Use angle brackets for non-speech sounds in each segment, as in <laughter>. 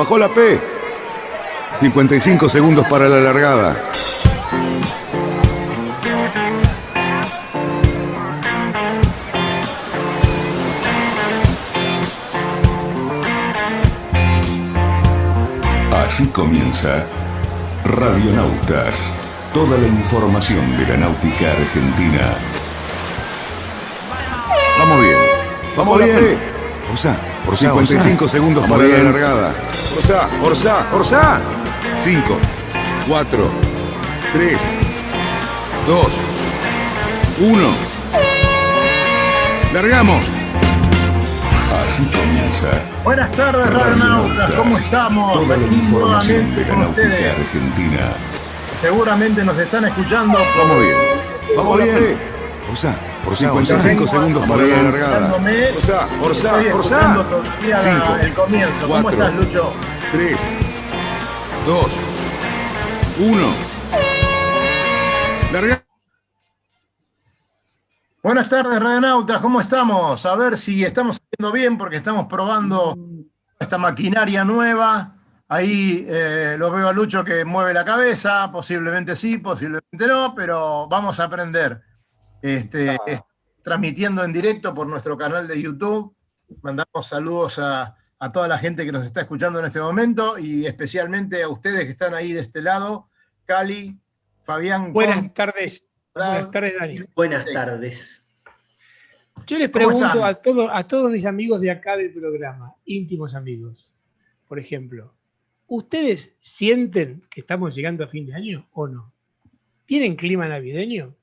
Bajó la P. 55 segundos para la largada. Así comienza Radionautas. Toda la información de la náutica argentina. Vamos bien. Vamos bien. Orsá, por 55 segundos para la largada. Orsá, Orsá, Orsá. 5, 4, 3, 2, 1. Largamos. Así comienza. Buenas tardes, radionautas, ¿cómo estamos? Toda la información de la náutica ustedes. argentina. Seguramente nos están escuchando. Vamos bien. Vamos bien. Orsá, por 55 segundos para la largada. Orsá, Orsá, Orsá. escuchando todavía la- 5, el comienzo. ¿Cómo cuatro. estás, Lucho? 3, 2, 1. Larga. Buenas tardes, radionautas, ¿cómo estamos? A ver si estamos haciendo bien porque estamos probando esta maquinaria nueva. Ahí eh, lo veo a Lucho que mueve la cabeza, posiblemente sí, posiblemente no, pero vamos a aprender. Este, es- transmitiendo en directo por nuestro canal de YouTube. Mandamos saludos a, a toda la gente que nos está escuchando en este momento y especialmente a ustedes que están ahí de este lado, Cali, Fabián. Buenas Con- tardes. Buenas tardes, Dani. Buenas tardes. Yo les ¿Cómo pregunto a, todo- a todos mis amigos de acá del programa, íntimos amigos, por ejemplo, ¿ustedes sienten que estamos llegando a fin de año o no? ¿Tienen clima navideño?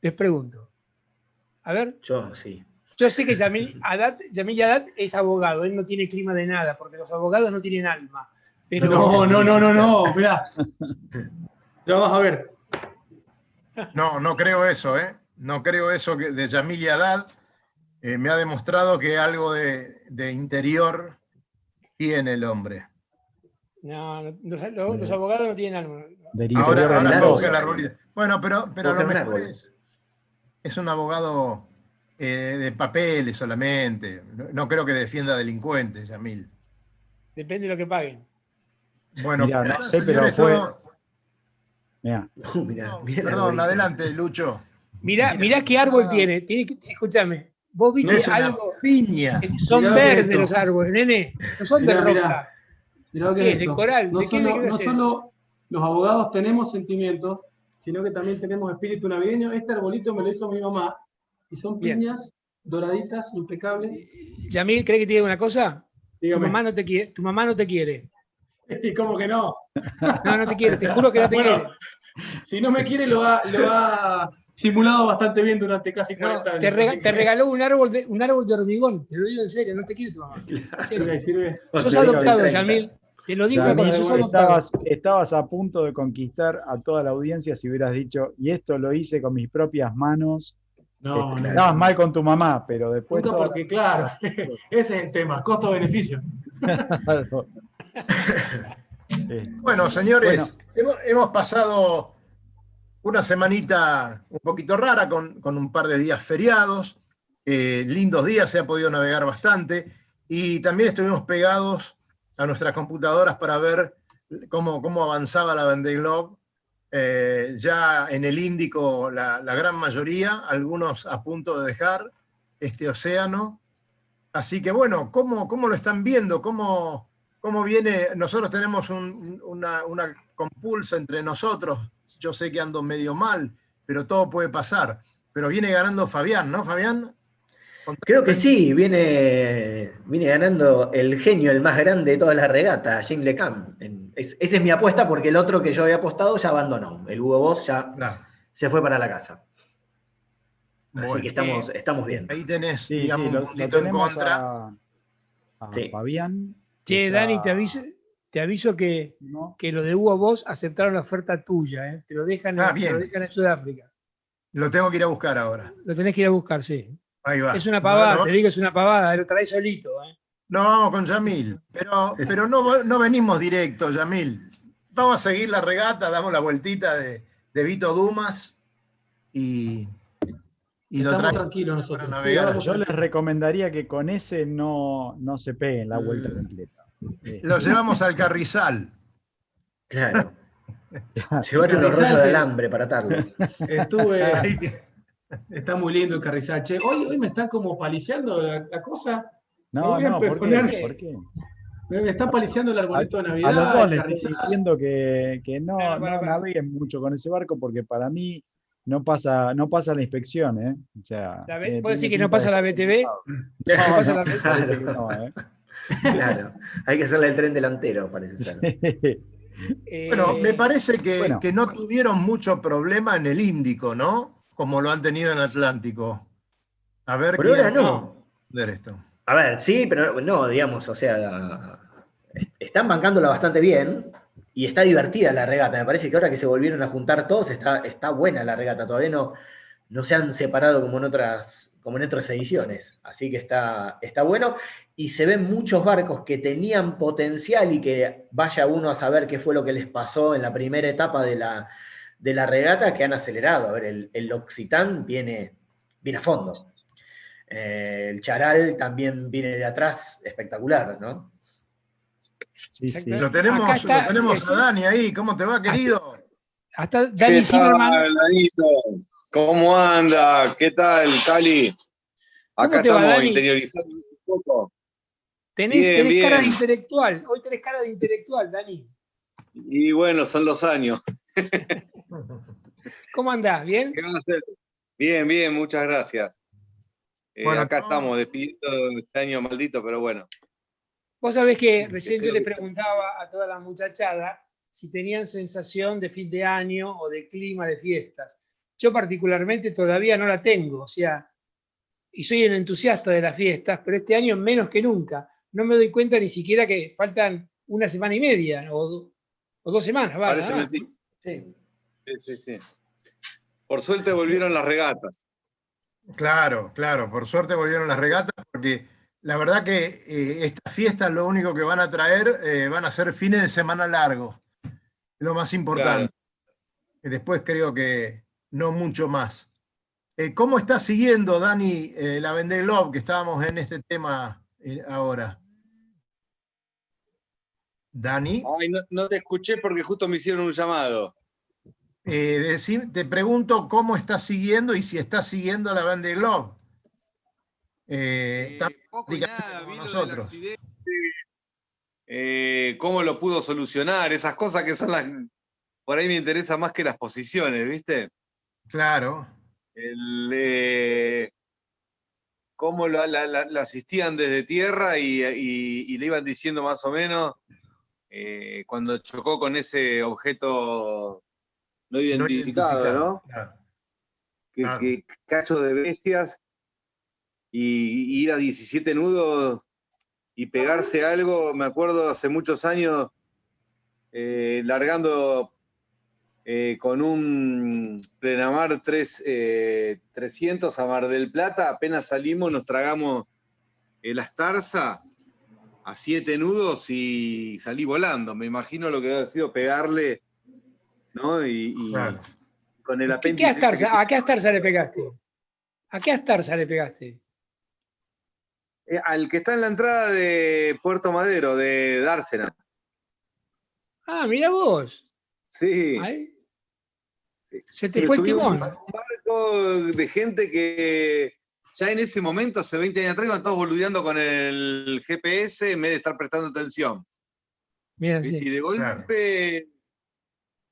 Les pregunto. A ver, Yo sí. yo sé que Yamil Haddad, Yamil Haddad es abogado, él no tiene clima de nada, porque los abogados no tienen alma. Pero No, no, no, no, no, mirá. Ya vas a ver. No, no creo eso, ¿eh? No creo eso que de Yamil Haddad. eh, me ha demostrado que algo de, de interior tiene el hombre. No, no, los, abogados no tienen alma. Ahora, ahora la. Bueno, pero, pero a lo mejor es, es un abogado eh, de papeles solamente. No, no creo que defienda delincuentes, Yamil. Depende de lo que paguen. Bueno, Mirá, no pero, sé, pero fue- no- Mirá, Uh, perdón, adelante, Lucho. Mirá, Mira. mirá qué árbol tiene. tiene que, escúchame, vos viste Es algo. piña. Son verdes los árboles, nene. No son de roca. mirá. Mirá lo que ¿Qué es es? ¿De coral? No, ¿De qué? solo, ¿De qué no hacer? solo los abogados tenemos sentimientos, sino que también tenemos espíritu navideño. Este arbolito me lo hizo mi mamá. Y son Bien. piñas doraditas, impecables. Yamil, ¿crees que te diga una cosa? Tu mamá, no te quiere, tu mamá no te quiere. ¿Y <laughs> cómo que no? No, no te quiere, te juro que no te Bueno, quiere. Si no me quiere, lo ha, lo ha simulado bastante bien durante casi No, 40 años. te, rega- regaló un árbol, de, un árbol de hormigón. Te lo digo en serio, no te quiere tu mamá. Sirve. Sos adoptado, 30. Yamil. Te lo digo estabas, estabas a punto de conquistar a toda la audiencia si hubieras dicho, y esto lo hice con mis propias manos. No, Eh, no. Estabas mal con tu mamá, pero después. Toda- porque, claro, <laughs> <laughs> ese es el tema, costo-beneficio. <laughs> Eh, Bueno, señores, Bueno. Hemos, hemos pasado una semanita un poquito rara con, con un par de días feriados, eh, lindos días, se ha podido navegar bastante y también estuvimos pegados a nuestras computadoras para ver cómo, cómo avanzaba la Vendée Globe. Eh, ya en el Índico la, gran mayoría, algunos a punto de dejar este océano. Así que bueno, ¿cómo, cómo lo están viendo? ¿Cómo, cómo viene? Nosotros tenemos un- una, una compulsa entre nosotros. Yo sé que ando medio mal, pero todo puede pasar. Pero viene ganando Fabián, ¿no, Fabián? Creo que sí, viene, viene ganando el genio, el más grande de toda la regata, Jim LeCam. Es- esa es mi apuesta porque el otro que yo había apostado ya abandonó. El Hugo Boss ya se fue para la casa. Así que estamos, estamos bien. ahí tenés, sí, digamos, sí, lo, un puntito en contra. a, a Sí. Fabián Che, Está- Dani, te aviso, te aviso que, ¿no? que los de Hugo Boss aceptaron la oferta tuya, ¿eh? Te lo dejan, en- Ah, te lo dejan en Sudáfrica. Lo tengo que ir a buscar ahora. Lo tenés que ir a buscar, sí. Ahí va. Es una pavada, No, te digo, es una pavada, lo traes solito, ¿eh? No, vamos con Yamil. Pero, <laughs> pero no, no venimos directo, Yamil. Vamos a seguir la regata, damos la vueltita de, de Vito Dumas y, y lo Estamos traemos. tranquilos nosotros. navegar. Yo les recomendaría que con ese no, no se peguen la vuelta completa. Eh, Lo llevamos al carrizal. Claro. <laughs> Llévate unos rollos de alambre para atarlo. <laughs> Estuve, está muy lindo el carrizal. Che, hoy, hoy me están como paliciando la, la cosa. no, voy a no, ¿por qué? ¿Por qué? Me, están paliciando el arbolito de Navidad. A los dos les estoy diciendo que, que no, Para, para, no naveguen mucho con ese barco porque para mí no pasa, no pasa la inspección, ¿eh? O sea, tiene- ¿Puedo decir que no pasa de- la BTV? No, pasa no, la B- parece que no, ¿eh? Claro. Hay que hacerle el tren delantero, parece ser. <laughs> Bueno, Eh, me parece que, bueno. que no tuvieron mucho problema en el Índico, ¿no? Como lo han tenido en Atlántico. A ver Por ahora no. de esto. A ver, sí, pero no, digamos, o sea, est- están bancándola bastante bien y está divertida la regata. Me parece que ahora que se volvieron a juntar todos, está, está buena la regata. Todavía no, no se han separado como en otras, como en otras ediciones. Así que está, está bueno. Y se ven muchos barcos que tenían potencial y que vaya uno a saber qué fue lo que les pasó en la primera etapa de la, de la regata que han acelerado. A ver, el, el Occitán viene, viene a fondo. Eh, el Charal también viene de atrás, espectacular, ¿no? Sí, sí. Lo tenemos, está, lo tenemos a Dani ahí. ¿Cómo te va, querido? Hasta Dani ¿Qué Zimmerman. tal, Danito? ¿Cómo anda? ¿Qué tal, Cali? Acá va, estamos Dani? interiorizando un poco. Tenés, Bien, tenés cara de intelectual. Hoy tenés cara de intelectual, Dani. Y bueno, son los años. <laughs> <laughs> ¿Cómo andás? ¿Bien? ¿Qué van a hacer? Bien, bien, muchas gracias. Eh, Bueno, acá no. estamos despidiendo este año maldito, pero bueno. Vos sabés que recién yo le preguntaba a toda la muchachada si tenían sensación de fin de año o de clima de fiestas. Yo particularmente todavía no la tengo, o sea, y soy un entusiasta de las fiestas, pero este año menos que nunca. No me doy cuenta ni siquiera que faltan una semana y media o, do- o dos semanas. va, Parece. Sí. Sí, sí, sí. Por suerte volvieron las regatas. Claro, claro. Por suerte volvieron las regatas porque la verdad que eh, estas fiestas lo único que van a traer eh, van a ser fines de semana largos. Lo más importante. Y después creo que no mucho más. Eh, ¿Cómo está siguiendo, Dani, eh, la Vendée Globe, que estábamos en este tema eh, ahora? Dani, Ay, no, no te escuché porque justo me hicieron un llamado. Eh, decí- te pregunto cómo estás siguiendo y si estás siguiendo la Vendée Globe. Eh, Eh, poco y nada, vino del nosotros. accidente, eh, cómo lo pudo solucionar, esas cosas que son las. Por ahí me interesa más que las posiciones, ¿viste? Claro, El, cómo la, la- la- la asistían desde tierra y, y- y le iban diciendo más o menos eh, cuando chocó con ese objeto no identificado, ¿no? claro. que, Claro. que cacho de bestias y, y ir a 17 nudos y pegarse algo, me acuerdo hace muchos años, eh, largando eh, con un Plenamar 3, eh, 300 a Mar del Plata, apenas salimos, nos tragamos el Astarza a siete nudos y salí volando. Me imagino lo que debe haber sido pegarle, ¿no? Y, y Claro. con el ¿Qué, apéndice. qué que? ¿A qué Astarza le pegaste? ¿A qué Astarza le pegaste? Eh, al que está en la entrada de Puerto Madero, de Dársena. Ah, mira vos. Sí. Ahí. Se te Me fue el timón. un barco de gente que ya en ese momento, hace 20 años atrás, iban todos boludeando con el GPS en vez de estar prestando atención. Mira, sí. Y de golpe,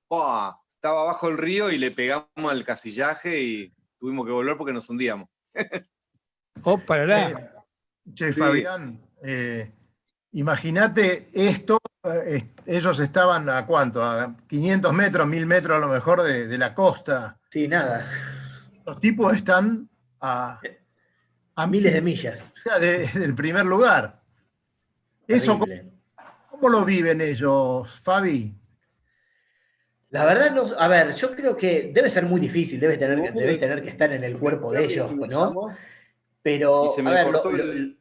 ¡pua! estaba bajo el río y le pegamos al casillaje y tuvimos que volver porque nos hundíamos. <laughs> Oh, para Eh, che, Sí. Fabián, eh, imagínate esto, eh, ellos estaban a cuánto, a 500 metros, 1000 metros a lo mejor de, de la costa. Sí, nada. Los tipos están a, miles de millas. de- del primer lugar. Eso. ¿Cómo lo viven ellos, Fabi? La verdad, no, a ver, yo creo que debe ser muy difícil, debe tener, debe tener que estar en el cuerpo de ellos, ¿no? Pero a ver,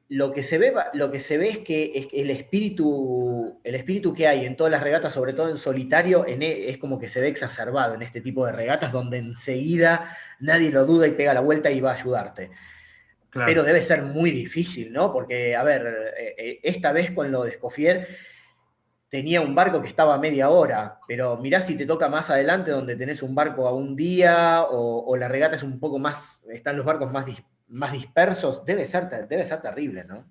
lo, que se ve, lo que se ve es que que el espíritu, el espíritu que hay en todas las regatas, sobre todo en solitario, en e- es como que se ve exacerbado en este tipo de regatas donde enseguida nadie lo duda y pega la vuelta y va a ayudarte. Claro. Pero debe ser muy difícil, ¿no? Porque, a ver, eh, eh, esta vez con lo de Escofier tenía un barco que estaba a media hora, pero mirá si te toca más adelante donde tenés un barco a un día o, o la regata es un poco más, están los barcos más, dis- más dispersos, debe ser, debe ser terrible, ¿no?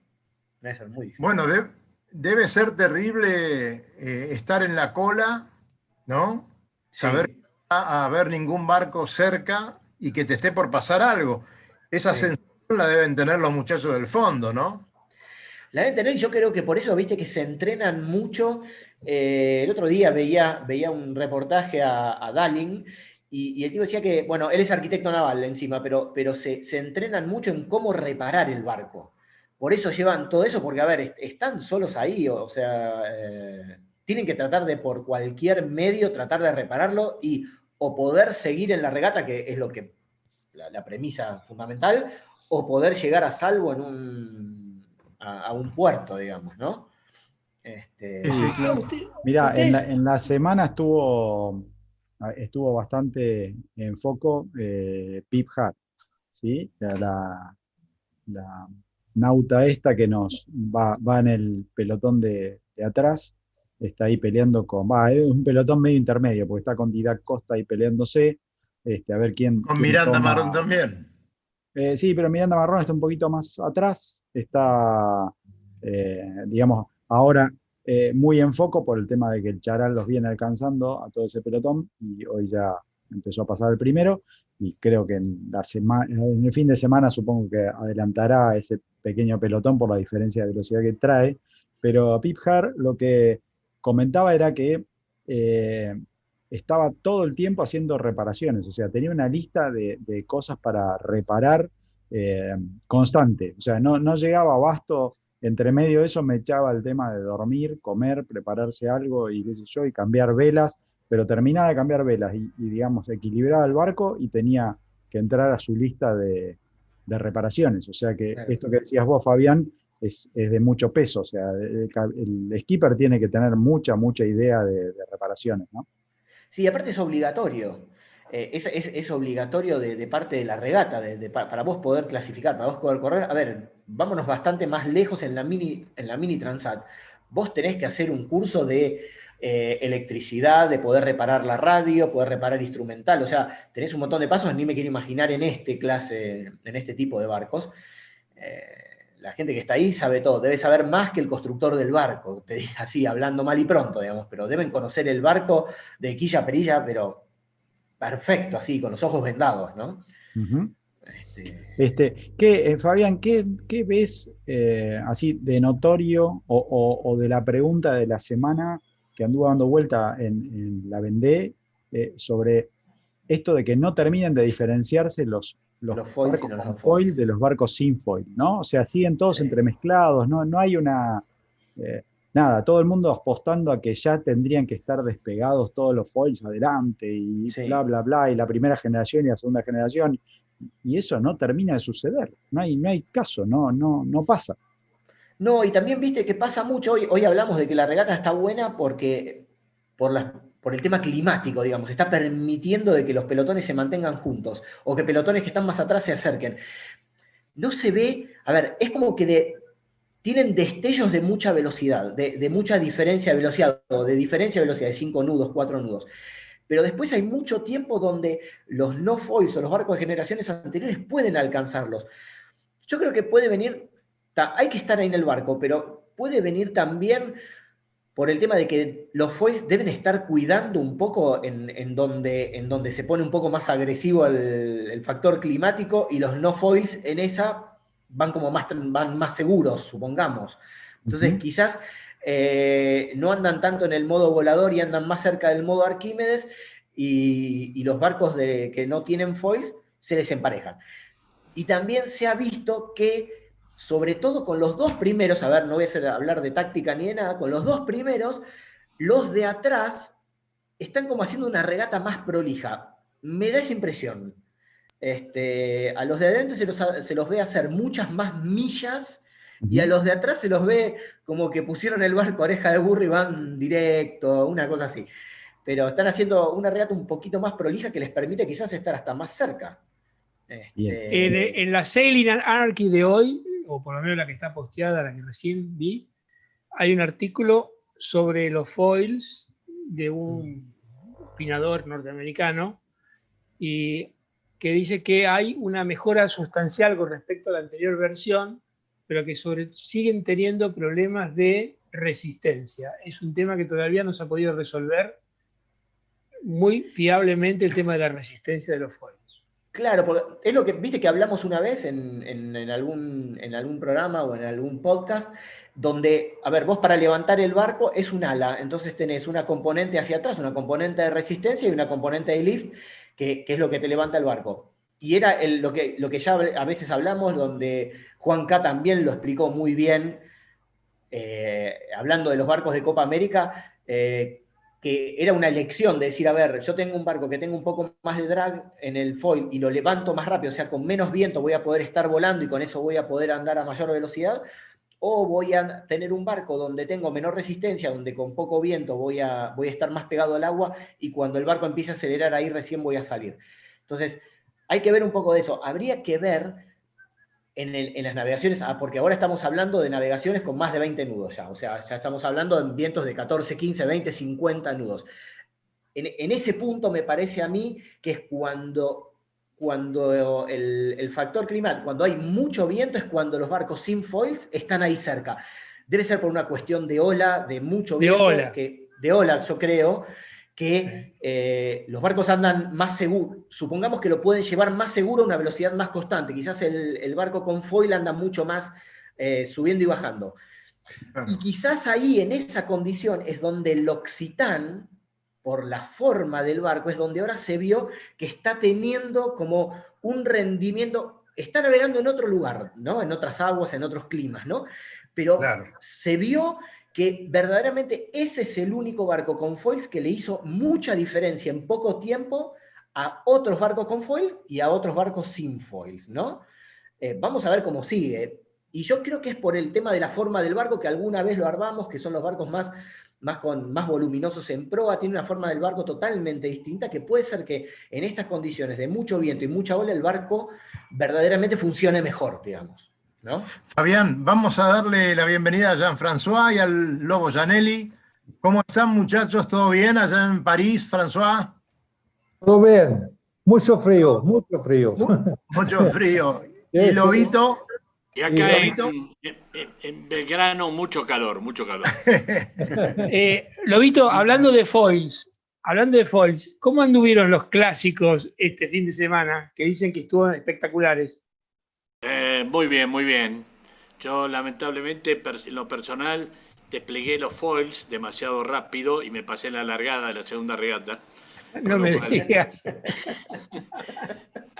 Debe ser muy difícil. Bueno, de- debe ser terrible eh, estar en la cola, ¿no? Saber Sí. que no va a haber ningún barco cerca y que te esté por pasar algo. Esa Sí. sensación la deben tener los muchachos del fondo, ¿no? La deben tener, y yo creo que por eso, viste, que se entrenan mucho. Eh, el otro día veía, veía un reportaje a, a y, y el tipo decía que, bueno, él es arquitecto naval encima, pero, pero se, se entrenan mucho en cómo reparar el barco. Por eso llevan todo eso, porque, a ver, est- están solos ahí, o, o sea, eh, tienen que tratar de, por cualquier medio, tratar de repararlo y o poder seguir en la regata, que es lo que, la, la premisa fundamental, o poder llegar a salvo en un, a, a un puerto, digamos, ¿no? Este, Sí, Ah, claro. usted- Mira, en la, en la semana estuvo, estuvo bastante en foco eh, Pip Hart, ¿sí? La, la- la nauta esta que nos va, va en el pelotón de, de atrás, está ahí peleando con, va, es un pelotón medio intermedio, porque está con Didac Costa ahí peleándose, este, a ver quién. Con quién Miranda toma- Marrón también. Eh, sí, pero Miranda Marrón está un poquito más atrás, está, eh, digamos, ahora eh, muy en foco por el tema de que el Charal los viene alcanzando a todo ese pelotón y hoy ya empezó a pasar el primero y creo que en, la en el fin de semana supongo que adelantará ese pequeño pelotón por la diferencia de velocidad que trae, pero Pip Hart lo que comentaba era que estaba todo el tiempo haciendo reparaciones, o sea, tenía una lista de, de cosas para reparar eh, constante, o sea, no, no llegaba abasto, entre medio de eso me echaba el tema de dormir, comer, prepararse algo y qué sé yo, y cambiar velas, pero terminaba de cambiar velas y, y, digamos, equilibraba el barco y tenía que entrar a su lista de, de reparaciones, o sea que Claro. esto que decías vos, Fabián, es, es de mucho peso, o sea, el, el skipper tiene que tener mucha, mucha idea de, de reparaciones, ¿no? Sí, aparte es obligatorio. Eh, es, es- obligatorio de, parte de la regata, de- de- pa- para vos poder clasificar, para vos poder correr. A ver, vámonos bastante más lejos en la mini, en la mini Transat. Vos tenés que hacer un curso de eh, electricidad, de poder reparar la radio, poder reparar instrumental. O sea, tenés un montón de pasos, ni me quiero imaginar en este clase, en este tipo de barcos. Eh, la gente que está ahí sabe todo, debe saber más que el constructor del barco, te digo así, hablando mal y pronto, digamos, pero deben conocer el barco de quilla perilla, pero perfecto, así, con los ojos vendados, ¿no? Este, Este, ¿qué, eh, Fabián, ¿qué, qué ves eh, así de notorio o, o- o de la pregunta de la semana que anduvo dando vuelta en, en la Vendée eh, sobre esto de que no terminen de diferenciarse los, los, Los foils y con foil foils. de los barcos sin foil, ¿no? O sea, siguen todos Sí. entremezclados, ¿no? No hay una... eh, nada, todo el mundo apostando a que ya tendrían que estar despegados todos los foils adelante y Sí. bla, bla, bla, y la primera generación y la segunda generación y eso no termina de suceder. No hay, no hay caso, no, no, no pasa. No, y también viste que pasa mucho, hoy, hoy hablamos de que la regata está buena porque por, las- por el tema climático, digamos, está permitiendo de que los pelotones se mantengan juntos o que pelotones que están más atrás se acerquen. No se ve, a ver, es como que tienen destellos de mucha velocidad, de, mucha diferencia de velocidad, o de diferencia de velocidad de cinco nudos, cuatro nudos. Pero después hay mucho tiempo donde los no foils o los barcos de generaciones anteriores pueden alcanzarlos. Yo creo que puede venir, hay que estar ahí en el barco, pero puede venir también por el tema de que los foils deben estar cuidando un poco en, en donde, en donde se pone un poco más agresivo el, el factor climático y los no foils en esa van como más, van más seguros, supongamos. Entonces quizás eh, no andan tanto en el modo volador y andan más cerca del modo Arquímedes y, y los barcos de- que no tienen foils se les emparejan. Y también se ha visto que sobre todo con los dos primeros, a ver, no voy a hacer- hablar de táctica ni de nada, con los dos primeros, los de atrás están como haciendo una regata más prolija. Me da esa impresión. Este, a los de adelante se los, se los ve hacer muchas más millas y a los de atrás se los ve como que pusieron el barco a oreja de burro y van directo, una cosa así. Pero están haciendo una regata un poquito más prolija que les permite quizás estar hasta más cerca. Este. En, en la Sailing Anarchy de hoy, o por lo menos la que está posteada, la que recién vi, hay un artículo sobre los foils de un opinador norteamericano y que dice que hay una mejora sustancial con respecto a la anterior versión, pero que sobre, siguen teniendo problemas de resistencia. Es un tema que todavía no se ha podido resolver muy fiablemente el tema de la resistencia de los foils. Claro, es lo que, viste que hablamos una vez en, algún, programa o en algún podcast, donde, a ver, vos para levantar el barco es un ala, entonces tenés una componente hacia atrás, una componente de resistencia y una componente de lift, que, es lo que te levanta el barco. Y era el- lo, que, lo que ya a veces hablamos, donde Juan K. también lo explicó muy bien, eh, hablando de los barcos de Copa América, eh, que era una elección de decir, a ver, yo tengo un barco que tenga un poco más de drag en el foil y lo levanto más rápido, o sea, con menos viento voy a poder estar volando y con eso voy a poder andar a mayor velocidad, o voy a tener un barco donde tengo menor resistencia, donde con poco viento voy a, voy a estar más pegado al agua y cuando el barco empiece a acelerar ahí recién voy a salir. Entonces, hay que ver un poco de eso. Habría que ver en, el- en las navegaciones, ah, porque ahora estamos hablando de navegaciones con más de 20 nudos ya, o sea, ya estamos hablando de vientos de 14, 15, 20, 50 nudos. En, en ese punto me parece a mí que es cuando, cuando el, el factor climático, cuando hay mucho viento, es cuando los barcos sin foils están ahí cerca. Debe ser por una cuestión de ola, de mucho De viento, ola. que, de ola, yo creo, que eh, los barcos andan más seguros. Supongamos que lo pueden llevar más seguro a una velocidad más constante. Quizás el, el barco con foil anda mucho más eh, subiendo y bajando. Claro. Y quizás ahí, en esa condición, es donde el Occitán, por la forma del barco, es donde ahora se vio que está teniendo como un rendimiento, está navegando en otro lugar, ¿no? En otras aguas, en otros climas, ¿no? Pero Claro. se vio que verdaderamente ese es el único barco con foils que le hizo mucha diferencia en poco tiempo a otros barcos con foil y a otros barcos sin foils, ¿no? Eh, vamos a ver cómo sigue. Y yo creo que es por el tema de la forma del barco que alguna vez lo armamos, que son los barcos más, más, voluminosos en proa, tiene una forma del barco totalmente distinta, que puede ser que en estas condiciones de mucho viento y mucha ola el barco verdaderamente funcione mejor, digamos. ¿No? Fabián, vamos a darle la bienvenida a Jean-François y al Lobo Janelli. ¿Cómo están, muchachos? ¿Todo bien allá en París, François? Todo bien. Mucho frío, mucho frío. Mucho <laughs> frío. ¿Y. Lobito? Y acá Y en- en- en Belgrano mucho calor, mucho calor. <laughs> Eh, Lobito, hablando de foils, hablando de foils, ¿cómo anduvieron los clásicos este fin de semana? Que dicen que estuvieron espectaculares. Eh, muy bien, muy bien. Yo lamentablemente en lo personal desplegué los foils demasiado rápido y me pasé la largada de la segunda regata. No me cual- digas. <laughs>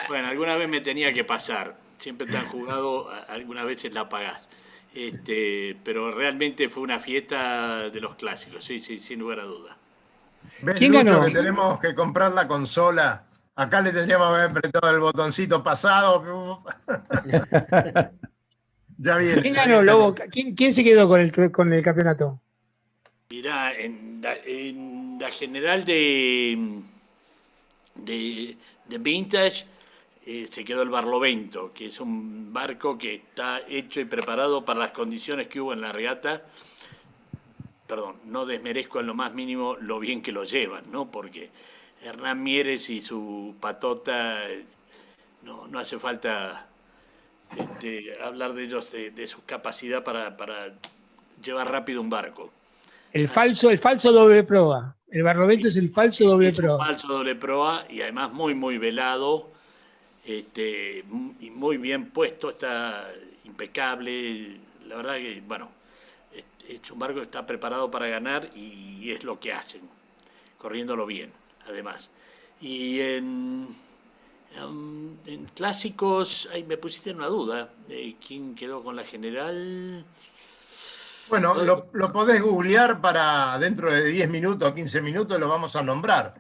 Bueno, alguna vez me tenía que pasar. Siempre tan jugado, a- algunas veces la pagás. Este, pero realmente fue una fiesta de los clásicos, sí, sí, sin lugar a duda. ¿Ves, ¿Quién Lucho, ganó? que tenemos que comprar la consola? Acá le tendríamos que haber apretado el botoncito pasado. <laughs> ya viene. ¿Quién ganó. Lobo? ¿Quién, quién se quedó con el, con el campeonato? Mirá, en la, en la general de, de, de Vintage eh, se quedó el Barlovento, que es un barco que está hecho y preparado para las condiciones que hubo en la regata. Perdón, no desmerezco en lo más mínimo lo bien que lo llevan, ¿no? Porque Hernán Mieres y su patota, no, no hace falta este, hablar de ellos, de, de su capacidad para, para llevar rápido un barco. El falso, el falso doble proa. El Barlovento es el falso doble Es proa. falso doble proa y además muy, muy velado este, y muy bien puesto, está impecable. La verdad que, bueno, es, es un barco que está preparado para ganar y es lo que hacen, corriéndolo bien, además. Y en, Um, en clásicos, ahí me pusiste en una duda. Eh, ¿Quién quedó con la general? Bueno, lo, lo podés googlear para dentro de 10 minutos o 15 minutos lo vamos a nombrar.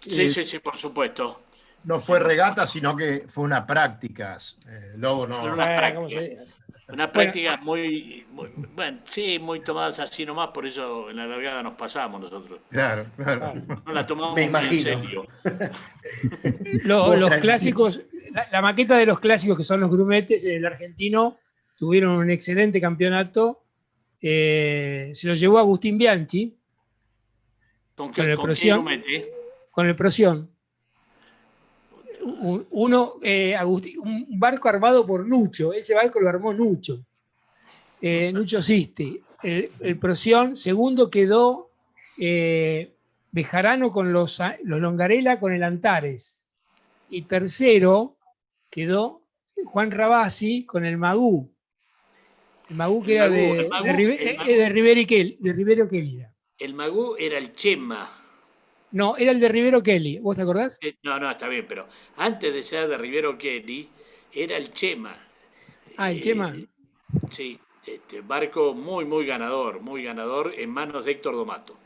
Sí, Eh, sí, sí, por supuesto. No fue regata, sino que fue una práctica. Eh, Lobo no. Fue una ¿cómo práctica. Una práctica muy, muy- bueno, sí, muy tomadas así nomás, por eso en la largada nos pasamos nosotros. Claro, claro. No la tomamos Me muy en imagino. serio. <laughs> Los clásicos, la, la maqueta de los clásicos que son los grumetes, el argentino, tuvieron un excelente campeonato. eh, se lo llevó Agustín Bianchi ¿Con Con qué, el con qué Prosión. grumete? con el Prosión. Un- Uno, eh, Agustín- un barco armado por Nucho, ese barco lo armó Nucho. Eh, Nucho Sisti. El, el segundo quedó eh, Bejarano con los, los Longarela con el Antares. Y tercero quedó Juan Rabasi con el Magú. El Magú que El era Magú, de, Magú, de, Ribe- de Rivero. De era. El Magú era el Chema. No, era el de Rivero Kelly. ¿Vos te acordás? Eh, No, no, está bien, pero antes de ser de Rivero Kelly, era el Chema. Ah, el Eh, Chema. Sí, este, barco muy, muy ganador, muy ganador en manos de Héctor Domato.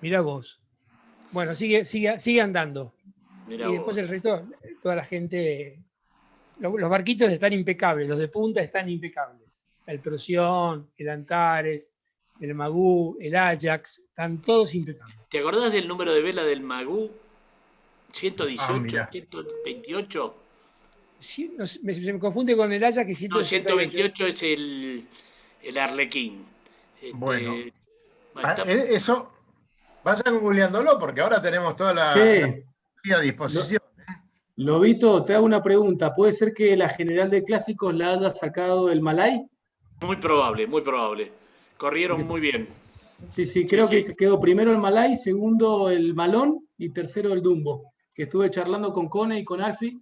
Mirá vos. Bueno, sigue, sigue, sigue andando. Mirá y después vos. el resto, toda la gente. lo- Los barquitos están impecables, los de punta están impecables. El Prosión, el Antares, el Magú, el Ajax, están todos impecables. ¿Te acordás del número de vela del Magú? 118, Ah, mirá. 128. Sí, no sé, me- se me confunde con el Ajax que No, 168. 128 es el, el Arlequín. Este, Bueno. Ah, está- eh, Eso, vayan googleándolo porque ahora tenemos toda la, Sí. la a disposición. Lobito, te hago una pregunta. ¿Puede ser que la general de clásicos la haya sacado el Malay? Muy probable, muy probable. Corrieron muy bien. Sí, sí, creo sí. que quedó primero el Malay, segundo el Malón y tercero el Dumbo. Que estuve charlando con Cone y con Alfi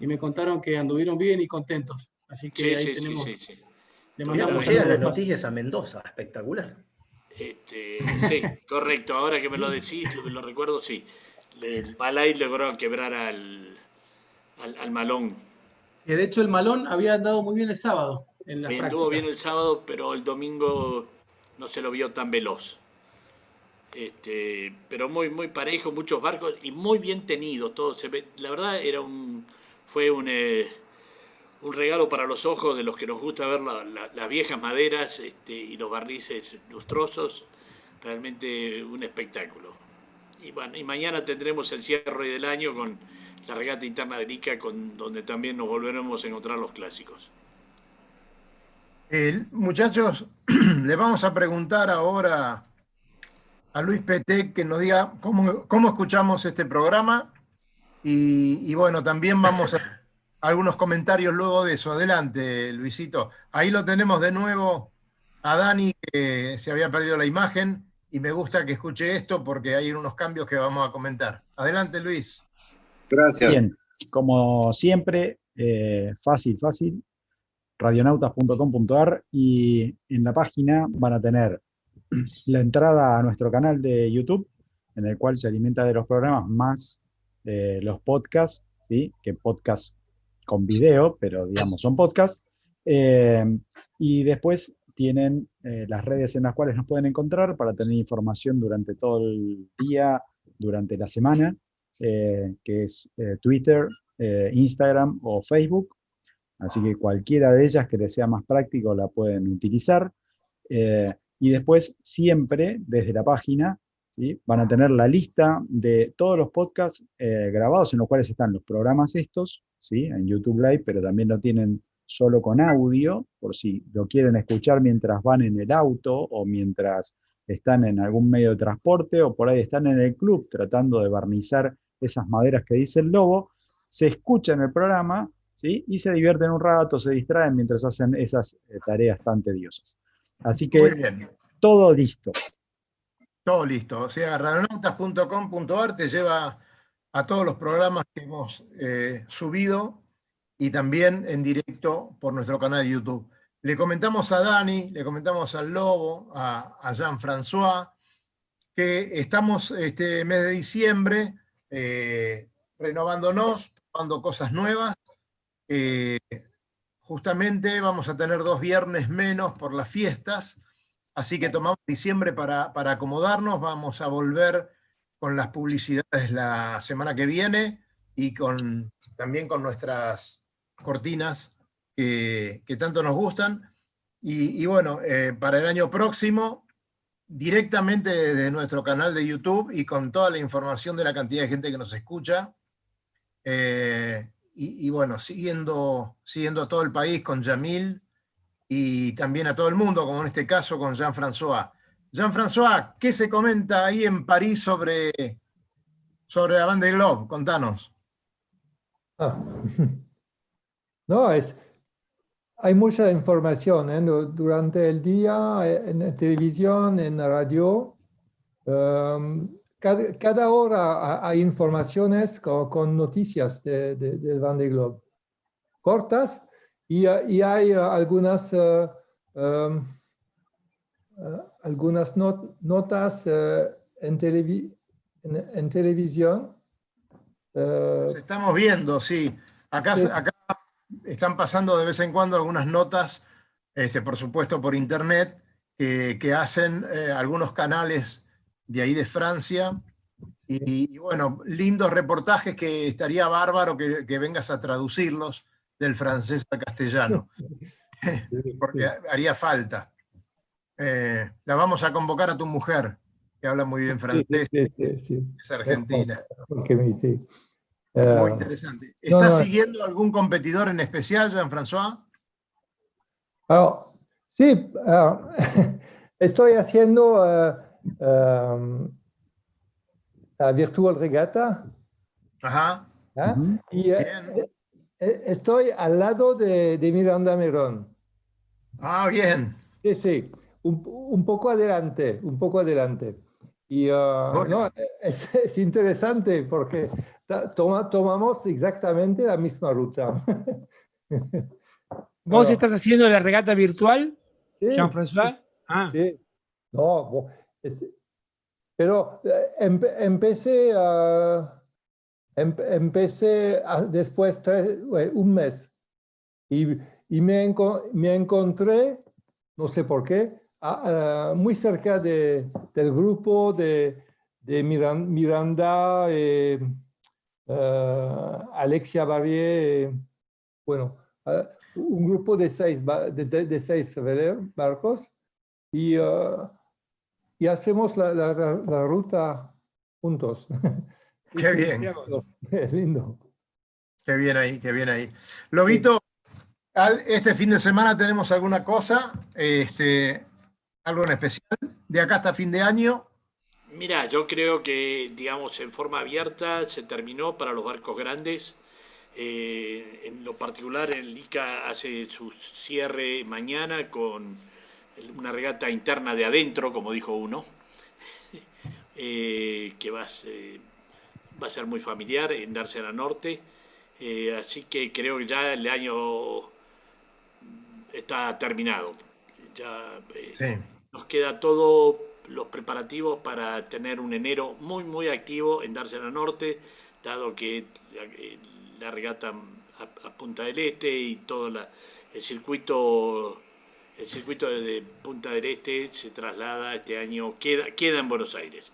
y me contaron que anduvieron bien y contentos. Así que Sí, ahí sí, sí, tenemos. sí, sí. Le mandamos las noticias a Mendoza, espectacular. Este, sí, <laughs> correcto. Ahora que me lo decís, lo, lo recuerdo, sí. El Malay logró quebrar al, al, al Malón. Que de hecho el Malón había andado muy bien el sábado en las Me anduvo bien el sábado, pero el domingo no se lo vio tan veloz. Este, pero muy, muy parejo, muchos barcos y muy bien tenido. Todo se ve. La verdad era un, fue un, eh, un regalo para los ojos de los que nos gusta ver la- la- las viejas maderas este, y los barnices lustrosos. Realmente un espectáculo. Y bueno, y mañana tendremos el cierre del año con la regata interna de Ica, con, donde también nos volveremos a encontrar los clásicos. Eh, muchachos, <clears throat> le vamos a preguntar ahora a Luis Petec que nos diga cómo, cómo escuchamos este programa y, y bueno, también vamos a <laughs> algunos comentarios luego de eso. Adelante, Luisito. Ahí lo tenemos de nuevo a Dani que se había perdido la imagen y me gusta que escuche esto porque hay unos cambios que vamos a comentar. Adelante, Luis. Gracias. Bien, como siempre, eh, fácil, fácil, radionautas.com.ar y en la página van a tener la entrada a nuestro canal de YouTube, en el cual se alimenta de los programas más eh, los podcasts, ¿sí? que podcasts con video, pero digamos son podcasts. Eh, y después tienen eh, las redes en las cuales nos pueden encontrar para tener información durante todo el día, durante la semana, que es Twitter, Instagram o Facebook. Así que cualquiera de ellas que les sea más práctico la pueden utilizar. Eh, y después, siempre desde la página, van a tener la lista de todos los podcasts eh, grabados en los cuales están los programas estos, ¿sí? en YouTube Live, pero también lo tienen solo con audio, por si lo quieren escuchar mientras van en el auto o mientras están en algún medio de transporte o por ahí están en el club tratando de barnizar esas maderas que dice el lobo, se escuchan el programa ¿sí? y se divierten un rato, se distraen mientras hacen esas eh, tareas tan tediosas. Así Muy que bien. todo listo. Todo listo. O sea, radionautas.com.ar te lleva a todos los programas que hemos eh, subido y también en directo por nuestro canal de YouTube. Le comentamos a Dani, le comentamos al Lobo, a, a Jean-François, que estamos este mes de diciembre eh, renovándonos probando cosas nuevas. Eh, justamente vamos a tener dos viernes menos por las fiestas, así que tomamos diciembre para, para acomodarnos. Vamos a volver con las publicidades la semana que viene y con, también con nuestras cortinas que, tanto nos gustan. Y, y bueno, eh, para el año próximo, directamente desde nuestro canal de YouTube y con toda la información de la cantidad de gente que nos escucha. eh, y, bueno, siguiendo, siguiendo a todo el país con Yamil y también a todo el mundo, como en este caso con Jean-François. Jean-François, ¿qué se comenta ahí en París sobre, sobre la Bande Globe? Contanos. Ah. <laughs> No, es, hay mucha información ¿eh? Du- durante el día eh, en la televisión, en la radio. em, cada, cada hora ha- hay informaciones co- con, noticias de, de- del Vendée Globe. Cortas y, eh, y hay eh, algunas, eh, em, eh, algunas not- notas eh, en, televi- en, en televisión. eh, estamos viendo, sí. Acá, Sí. acá están pasando de vez en cuando algunas notas, este, por supuesto por internet, que, que hacen eh, algunos canales de ahí de Francia. Y, y bueno, lindos reportajes que estaría bárbaro que, que vengas a traducirlos del francés al castellano, <laughs> porque haría falta. Eh, la vamos a convocar a tu mujer, que habla muy bien francés, sí, sí, sí. es argentina. Muy Eh, interesante. ¿Estás no. siguiendo algún competidor en especial, Jean-François? ah, sí, ah, <laughs> estoy haciendo ah, um, la Virtual Regatta Ajá. ¿ah? Y eh, Bien. eh, estoy al lado de, de Miranda Merón. Ah, bien. Sí, sí, un, un poco adelante, un poco adelante. Y Bueno. no, es, es interesante porque ta- toma- tomamos exactamente la misma ruta. <laughs> ¿Vos estás haciendo la regata virtual, sí, Jean-François? Ah, Sí. No, es- pero eh, empe- empecé a, em- empecé a- después tres- eh, un mes. Y, y me, enco- me encontré, no sé por qué, a- a- muy cerca de- del grupo de, de Miran- Miranda, eh, eh, Alexia Barrier, eh, bueno, eh, un grupo de seis, de, de- seis barcos. Y, ah, y hacemos la, la- la- la ruta juntos. <laughs> Qué bien. Es lindo. Qué bien ahí, qué bien ahí. Lobito, este fin de semana tenemos alguna cosa, este, algo en especial, de acá hasta fin de año. Mira, yo creo que, digamos, en forma abierta se terminó para los barcos grandes. Eh, en lo particular, el ICA hace su cierre mañana con una regata interna de adentro, como dijo uno, <laughs> eh, que va a, ser, va a ser muy familiar en Dársena Norte. Eh, así que creo que ya el año está terminado. Ya, eh, Sí. nos queda todo los preparativos para tener un enero muy, muy activo en Dársena Norte, dado que la, la regata a, a Punta del Este y todo la- el circuito el circuito de Punta del Este se traslada este año, queda, queda en Buenos Aires.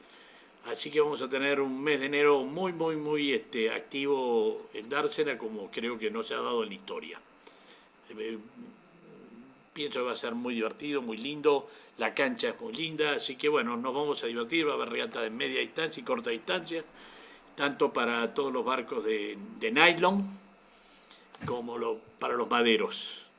Así que vamos a tener un mes de enero muy, muy, muy este, activo en Dársena, como creo que no se ha dado en la historia. Eh, pienso que va a ser muy divertido, muy lindo, la cancha es muy linda, así que bueno, nos vamos a divertir, va a haber regata de media distancia y corta distancia, tanto para todos los barcos de, de nylon como lo- para los maderos.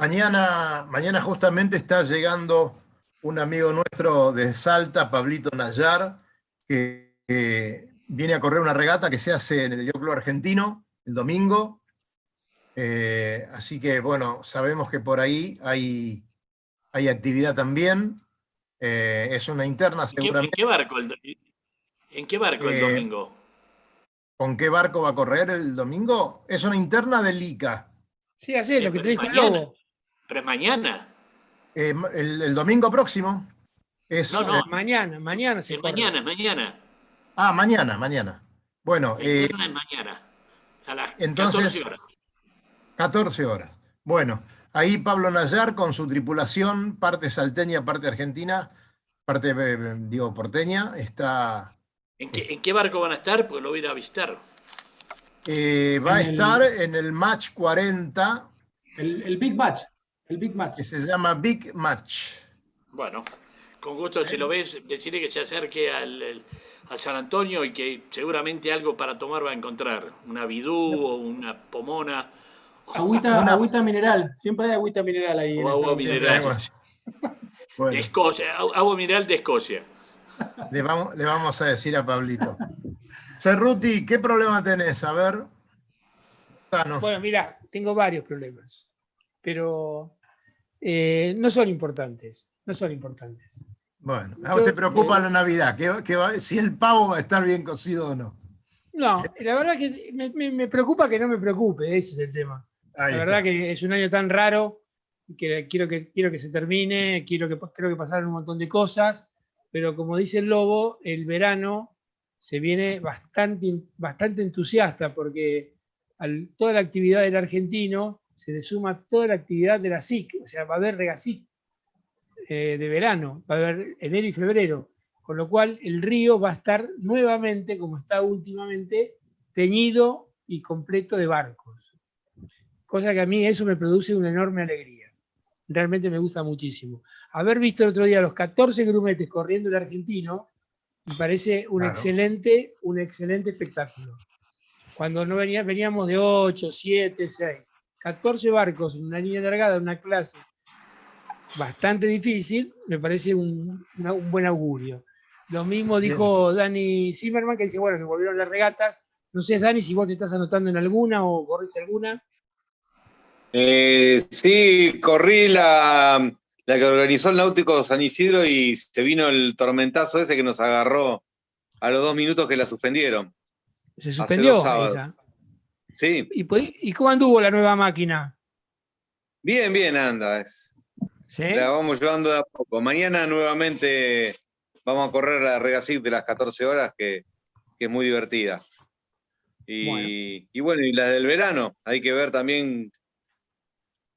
Mañana, mañana justamente está llegando un amigo nuestro de Salta, Pablito Nayar, que, que viene a correr una regata que se hace en el Club Argentino el domingo. Eh, así que bueno, sabemos que por ahí hay, hay actividad también. Eh, es una interna ¿En qué, en seguramente. qué barco el, en qué barco el Eh, domingo? ¿Con qué barco va a correr el domingo? Es una interna del ICA. sí, hacé lo que te dijo el mañana. lobo. Pero es mañana. Eh, el, el domingo próximo. Es, No, no. eh, Mañana, mañana se Es corre. mañana, mañana. ah, mañana, mañana. Bueno, eh, mañana. A las Entonces- 14 horas. 14 horas. Bueno, ahí Pablo Nayar con su tripulación, parte salteña, parte argentina, parte, eh, digo, porteña, está, ¿En qué, en qué barco van a estar? Porque lo voy a ir a visitar. eh, va a el- estar en el match 40, El, el Big Match. El Big Match. que se llama Big Match. Bueno, con gusto, si lo ves, decirle que se acerque al, el- al San Antonio y que seguramente algo para tomar va a encontrar. Una bidú o una pomona Agüita, Una- agüita mineral. Siempre hay agüita mineral ahí. en o agua mineral. Bueno, De Escocia, agu- agua mineral de Escocia. le vamos, le vamos a decir a Pablito. Cerruti, ¿qué problema tenés? A ver. Bueno, mira, tengo varios problemas, pero eh, no son importantes, no son importantes. Bueno, a te preocupa la Navidad, que, que va- si el pavo va a estar bien cocido o no. No, la verdad que me, me- me preocupa que no me preocupe, ese es el tema. Ahí la está. verdad que es un año tan raro que quiero que, quiero que se termine, quiero que, creo que pasaron un montón de cosas, pero como dice el Lobo, el verano se viene bastante, bastante entusiasta porque al- toda la actividad del argentino se le suma toda la actividad de la SIC, o sea, va a haber regasic eh, de verano, va a haber enero y febrero, con lo cual el río va a estar nuevamente, como está últimamente, teñido y completo de barcos. Cosa que a mí eso me produce una enorme alegría. Realmente me gusta muchísimo. Haber visto el otro día los 14 grumetes corriendo el argentino, me parece un Claro. excelente, un excelente espectáculo. Cuando no venía, veníamos de 8, 7, 6, 14 barcos en una línea alargada, en una clase bastante difícil, me parece un, una- un buen augurio. Lo mismo dijo Dani Zimmerman, que dice, bueno, que volvieron las regatas. No sé, Dani, si vos te estás anotando en alguna o corriste alguna. Eh, sí, corrí la, la que organizó el Náutico San Isidro y se vino el tormentazo ese que nos agarró a los dos minutos que la suspendieron. Se Hace suspendió dos sábados. esa. Sí, ¿Y, ¿Y cómo anduvo la nueva máquina? bien, bien anda. es- ¿Sí? La vamos llevando de a poco. Mañana nuevamente vamos a correr la Regasic de las 14 horas, que, que es muy divertida. Y Bueno. y bueno, y la del verano, hay que ver también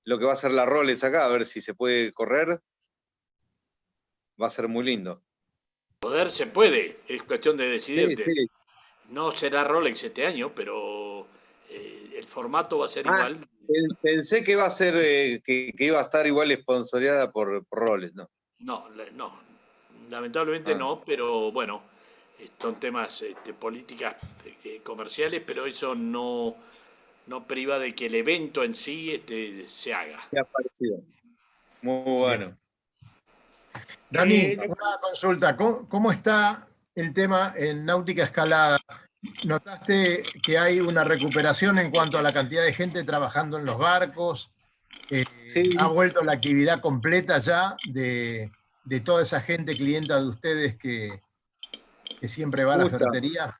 lo que va a hacer la Rolex acá, a ver si se puede correr. Va a ser muy lindo. Poder se puede, es cuestión de Sí, decidirte. sí. No será Rolex este año, pero el formato va a ser Ah, igual. Pen- Pensé que iba a ser, eh, que, que iba a estar igual esponsoreada por, por Rolex, ¿no? No, no. Lamentablemente Ah. no, pero bueno, son temas este, políticas eh, comerciales, pero eso no, no priva de que el evento en sí este, se haga. Qué ha parecido. Muy bueno. Dani, Eh, una consulta. ¿Cómo, cómo está el tema en náutica escalada? ¿Notaste que hay una recuperación en cuanto a la cantidad de gente trabajando en los barcos? Eh, Sí. ¿Ha vuelto la actividad completa ya de, de toda esa gente clienta de ustedes que, que siempre va a la ferretería?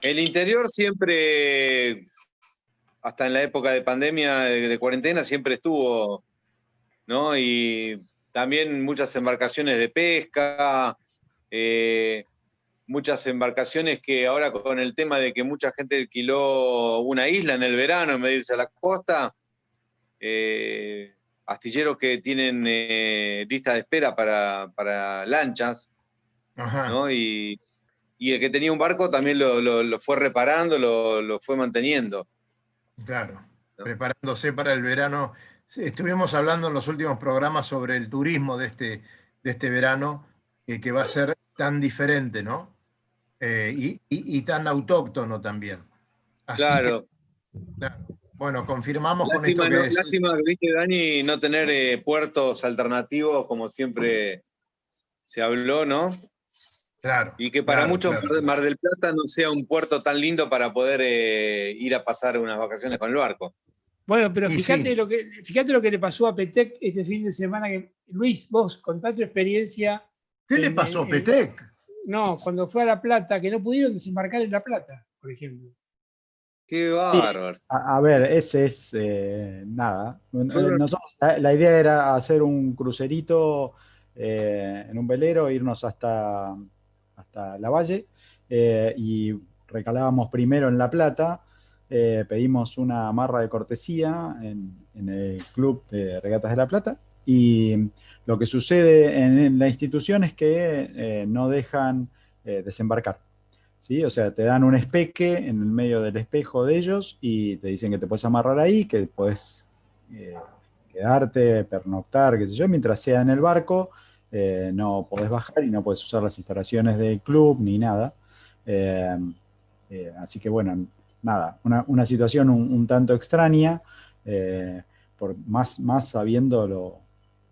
El interior siempre, hasta en la época de pandemia, de, de cuarentena, siempre estuvo, ¿no? Y también muchas embarcaciones de pesca, eh, muchas embarcaciones que ahora con el tema de que mucha gente alquiló una isla en el verano en vez de irse a la costa, eh, astilleros que tienen eh, lista de espera para, para lanchas, Ajá. ¿no? Y, y el que tenía un barco también lo, lo- lo fue reparando, lo, lo fue manteniendo. Claro, ¿no? preparándose para el verano. Sí, estuvimos hablando en los últimos programas sobre el turismo de este, de este verano, eh, que va a ser tan diferente, ¿no? Eh, y, y- y tan autóctono también. Así que, claro. Bueno, confirmamos con esto Lástima, que no- lástima, viste, Dani, no tener eh, puertos alternativos como siempre se habló, ¿no? Claro. Y que para claro, muchos claro. Mar- del Plata no sea un puerto tan lindo para poder eh, ir a pasar unas vacaciones con el barco. Bueno, pero fíjate, sí. lo que, fíjate lo que le pasó a Petec este fin de semana. Que, Luis, vos, contá tu experiencia. ¿Qué le pasó, en- Petec? No, cuando fue a La Plata, que no pudieron desembarcar en La Plata, por ejemplo. Qué bárbaro. A, a ver, ese es eh, nada. Eh, Solo- nosotros- la, la idea era hacer un crucerito eh, en un velero, irnos hasta, hasta la valle eh, y recalábamos primero en La Plata eh, pedimos una amarra de cortesía en, en el Club de Regatas de la Plata y lo que sucede en, la institución es que eh, no dejan eh, desembarcar. ¿sí? O sea, te dan un espeque en el medio del espejo de ellos y te dicen que te puedes amarrar ahí, que puedes eh, quedarte, pernoctar, qué sé yo, mientras sea en el barco, no podés bajar y no podés usar las instalaciones del club ni nada. Así que bueno, nada, una, una situación un, tanto extraña, por más, más sabiendo lo,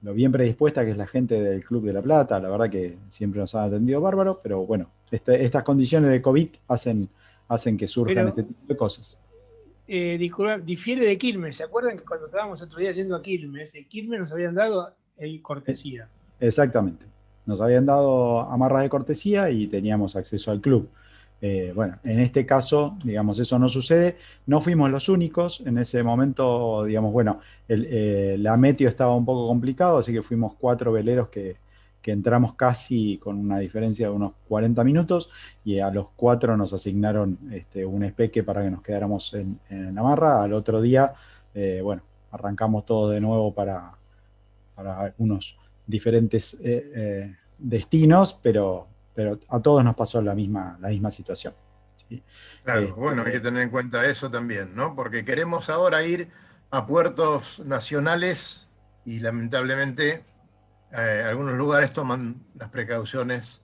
lo bien predispuesta que es la gente del Club de la Plata, la verdad que siempre nos han atendido bárbaro, pero bueno, este- estas condiciones de COVID hacen, hacen que surjan Pero- este tipo de cosas. Eh, disculpa, difiere de Quilmes. ¿Se acuerdan que cuando estábamos otro día yendo a Quilmes, el Quilmes nos habían dado el cortesía? Exactamente. Nos habían dado amarras de cortesía y teníamos acceso al club. Eh, bueno, en este caso, digamos, eso no sucede. No fuimos los únicos. En ese momento, digamos, bueno, eh, la meteo estaba un poco complicado, así que fuimos cuatro veleros que, que entramos casi con una diferencia de unos 40 minutos y a los cuatro nos asignaron este, un espeque para que nos quedáramos en, en amarra. Al otro día, eh, bueno, arrancamos todo de nuevo para, para unos diferentes destinos, pero, pero a todos nos pasó la misma, la misma situación. ¿sí? Claro, Este, bueno, hay que tener en cuenta eso también, ¿no? Porque queremos ahora ir a puertos nacionales y lamentablemente eh, algunos lugares toman las precauciones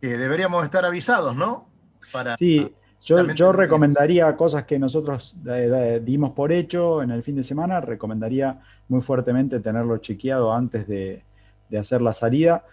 que deberíamos estar avisados, ¿no? Para, Sí, yo, yo recomendaría cosas que nosotros eh, dimos por hecho en el fin de semana, recomendaría muy fuertemente tenerlo chequeado antes de, de hacer la salida,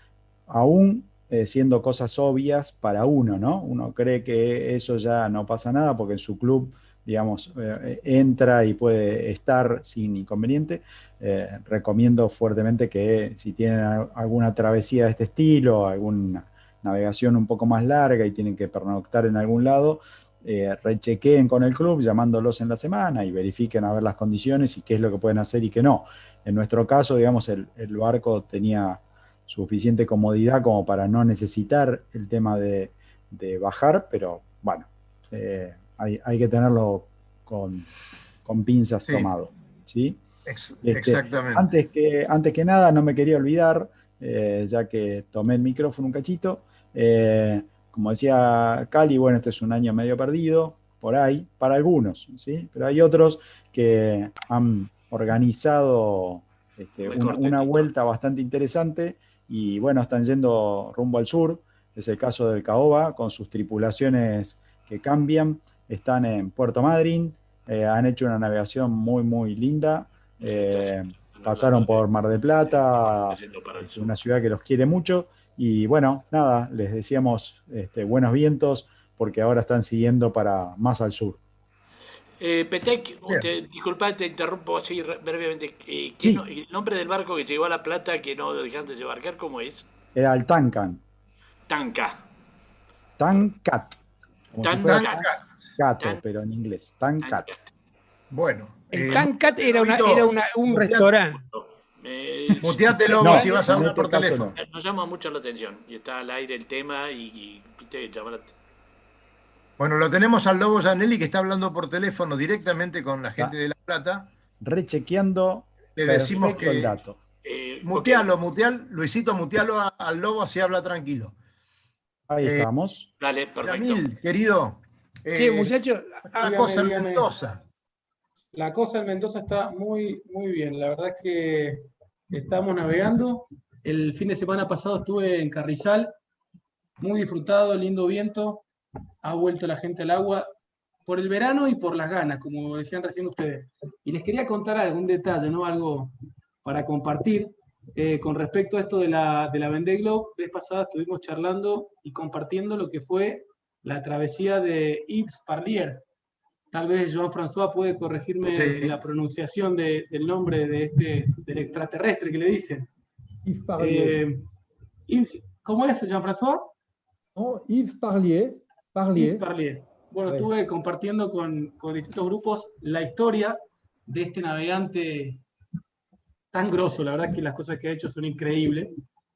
aún eh, siendo cosas obvias para uno, ¿no? Uno cree que eso ya no pasa nada porque en su club, digamos, eh, entra y puede estar sin inconveniente. Eh, recomiendo fuertemente que si tienen alguna travesía de este estilo, alguna navegación un poco más larga y tienen que pernoctar en algún lado, eh, rechequeen con el club llamándolos en la semana y verifiquen a ver las condiciones y qué es lo que pueden hacer y qué no. En nuestro caso, digamos, el barco tenía suficiente comodidad como para no necesitar el tema de, de bajar, pero bueno, eh, hay, hay que tenerlo con, con pinzas Sí. tomado. ¿sí? Ex- Este, exactamente. Antes que, antes que nada, no me quería olvidar, eh, ya que tomé el micrófono un cachito, eh, como decía Cali, bueno, este es un año medio perdido, por ahí, para algunos, ¿sí? Pero hay otros que han organizado este, una vuelta bastante interesante y bueno, están yendo rumbo al sur, es el caso del Caoba, con sus tripulaciones que cambian, están en Puerto Madryn, eh, han hecho una navegación muy, muy linda, eh, pasaron por Mar del Plata, una ciudad que los quiere mucho. Y bueno, nada, les decíamos este, buenos vientos porque ahora están siguiendo para más al sur. Eh, Petec, te, disculpa, te interrumpo así re- brevemente. Eh, ¿qué Sí. no- el nombre del barco que llegó a La Plata que no dejan de desembarcar, ¿cómo es? Era el Tancan, Tanca. Tancat, como si Tan- fuera Tanca. gato, Tan- pero en inglés, Tancat. Bueno, El eh, Tancat era, una, Lobito, era una- un muteate- restaurante. Eh, muteate, Lobo, No, si vas a hablar este por teléfono. no. nos llama mucho la atención y está al aire el tema y, y viste, llama la- Bueno, lo tenemos al Lobo Janelli que está hablando por teléfono directamente con la gente de La Plata. Rechequeando Le decimos que el dato. eh, mutealo, muteal, Luisito, mutealo a- al Lobo así habla tranquilo. Ahí Eh, estamos. Dale, perfecto. Yamil, querido, Sí, eh, muchachos, la dígame, cosa en dígame. Mendoza. La cosa en Mendoza está muy, muy bien. La verdad es que estamos navegando. El fin de semana pasado estuve en Carrizal, muy disfrutado, lindo viento. Ha vuelto la gente al agua por el verano y por las ganas, como decían recién ustedes. Y les quería contar algún detalle, ¿no? Algo para compartir. eh, con respecto a esto de la, de la Vendée Globe, vez pasada estuvimos charlando y compartiendo lo que fue la travesía de Yves Parlier, Tal vez Joan François puede corregirme Sí. la pronunciación de- del nombre de este, del extraterrestre que le dicen. Yves Parlier. Eh, Yves- ¿Cómo es, Jean François? No, Yves Parlier. Parlier. Parlier. Bueno, estuve compartiendo con, con distintos grupos la historia de este navegante tan grosso. La verdad que las cosas que ha hecho son increíbles.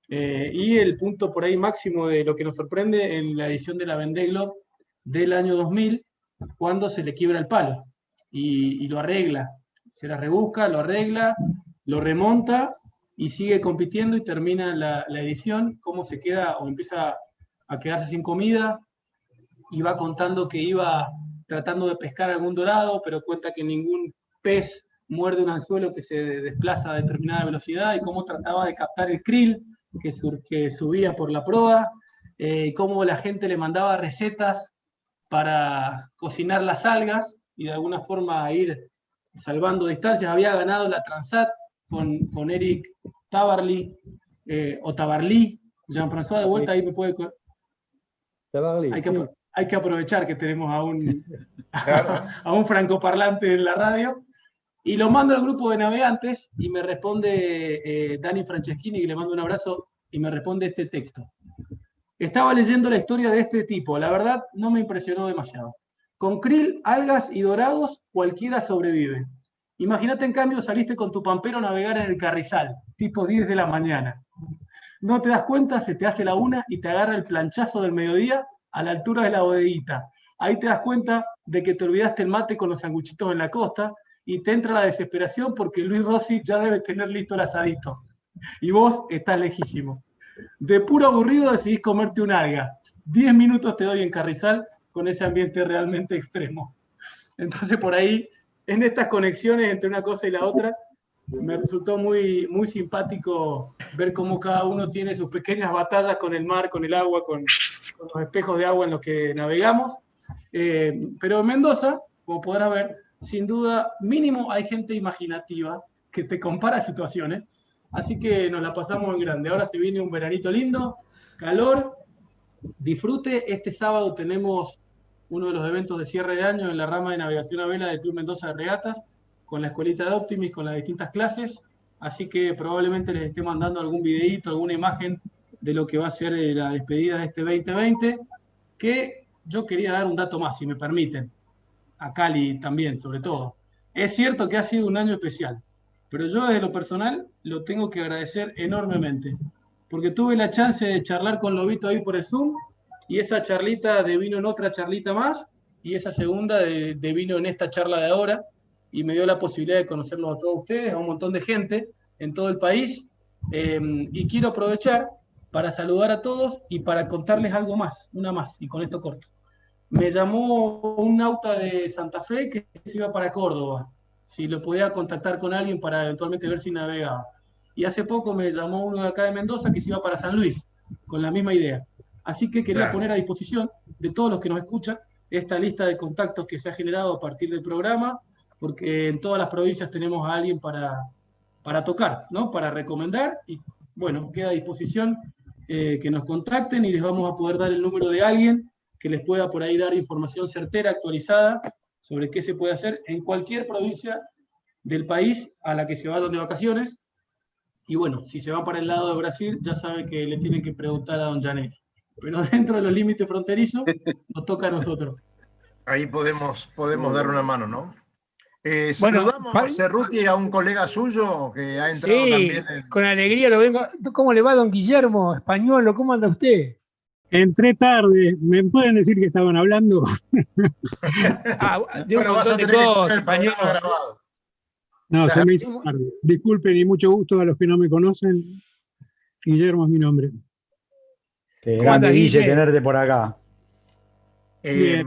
Eh, y el punto por ahí máximo de lo que nos sorprende en la edición de la Vendée Globe del año 2000 cuando se le quiebra el palo y, y lo arregla. Se la rebusca, lo arregla, lo remonta y sigue compitiendo y termina la, la edición, cómo se queda o empieza a quedarse sin comida y va contando que iba tratando de pescar algún dorado, pero cuenta que ningún pez muerde un anzuelo que se desplaza a determinada velocidad y cómo trataba de captar el krill que, sur- que subía por la proa, eh, y cómo la gente le mandaba recetas para cocinar las algas y de alguna forma ir salvando distancias. Había ganado la Transat con, con Eric Tabarly, eh, o Tabarly, Jean-François de vuelta ahí me puede... Tabarly, hay que, sí. Hay que aprovechar que tenemos a un, <laughs> <laughs> a un francoparlante en la radio. Y lo mando al grupo de navegantes y me responde eh, Dani Franceschini, que le mando un abrazo, y me responde este texto. Estaba leyendo la historia de este tipo, la verdad no me impresionó demasiado. Con krill, algas y dorados, cualquiera sobrevive. Imagínate en cambio saliste con tu pampero a navegar en el Carrizal, tipo 10 de la mañana. No te das cuenta, se te hace la una y te agarra el planchazo del mediodía a la altura de la bodeguita. Ahí te das cuenta de que te olvidaste el mate con los sanguchitos en la costa y te entra la desesperación porque Luis Rossi ya debe tener listo el asadito. Y vos estás lejísimo. De puro aburrido decidís comerte un alga. Diez minutos te doy en Carrizal con ese ambiente realmente extremo. Entonces por ahí, en estas conexiones entre una cosa y la otra, me resultó muy, muy simpático ver cómo cada uno tiene sus pequeñas batallas con el mar, con el agua, con, los espejos de agua en los que navegamos. Eh, pero en Mendoza, como podrás ver, sin duda, mínimo hay gente imaginativa que te compara situaciones. Así que nos la pasamos en grande. Ahora se viene un veranito lindo, calor, disfrute. Este sábado tenemos uno de los eventos de cierre de año en la rama de navegación a vela del Club Mendoza de Regatas, con la escuelita de Optimis, con las distintas clases. Así que probablemente les esté mandando algún videíto, alguna imagen de lo que va a ser eh, la despedida de este 2020, que yo quería dar un dato más, si me permiten, a Cali también, sobre todo. Es cierto que ha sido un año especial, pero yo desde lo personal lo tengo que agradecer enormemente, porque tuve la chance de charlar con Lobito ahí por el Zoom, y esa charlita devino en otra charlita más, y esa segunda de- devino en esta charla de ahora, y me dio la posibilidad de conocerlos a todos ustedes, a un montón de gente en todo el país, eh, y quiero aprovechar para saludar a todos y para contarles algo más, una más, y con esto corto. Me llamó un nauta de Santa Fe que se iba para Córdoba, si lo podía contactar con alguien para eventualmente ver si navegaba. Y hace poco me llamó uno de acá de Mendoza que se iba para San Luis, con la misma idea. Así que quería Claro. poner a disposición de todos los que nos escuchan esta lista de contactos que se ha generado a partir del programa, porque en todas las provincias tenemos a alguien para, para tocar, ¿no? Para recomendar y bueno, queda a disposición eh, que nos contacten y les vamos a poder dar el número de alguien que les pueda por ahí dar información certera, actualizada, sobre qué se puede hacer en cualquier provincia del país a la que se vayan de vacaciones. Y bueno, si se van para el lado de Brasil, ya saben que le tienen que preguntar a don Janel. Pero <laughs> dentro de los límites fronterizos, nos toca a nosotros. Ahí podemos, podemos dar una mano, ¿no? Eh, Bueno, saludamos pa- a Cerruti a un colega suyo que ha entrado Sí, también en, con alegría lo vengo. ¿Cómo le va, don Guillermo? Españolo, ¿cómo anda usted? Entré tarde, ¿me pueden decir que estaban hablando? <laughs> Ah, <laughs> de un Bueno, vas a montón de cosas, español. grabado. No, se Claro. me hizo tarde. Disculpen y mucho gusto a los que no me conocen. Guillermo es mi nombre. Qué ¿Cómo grande, Guille? tenerte por acá. Eh,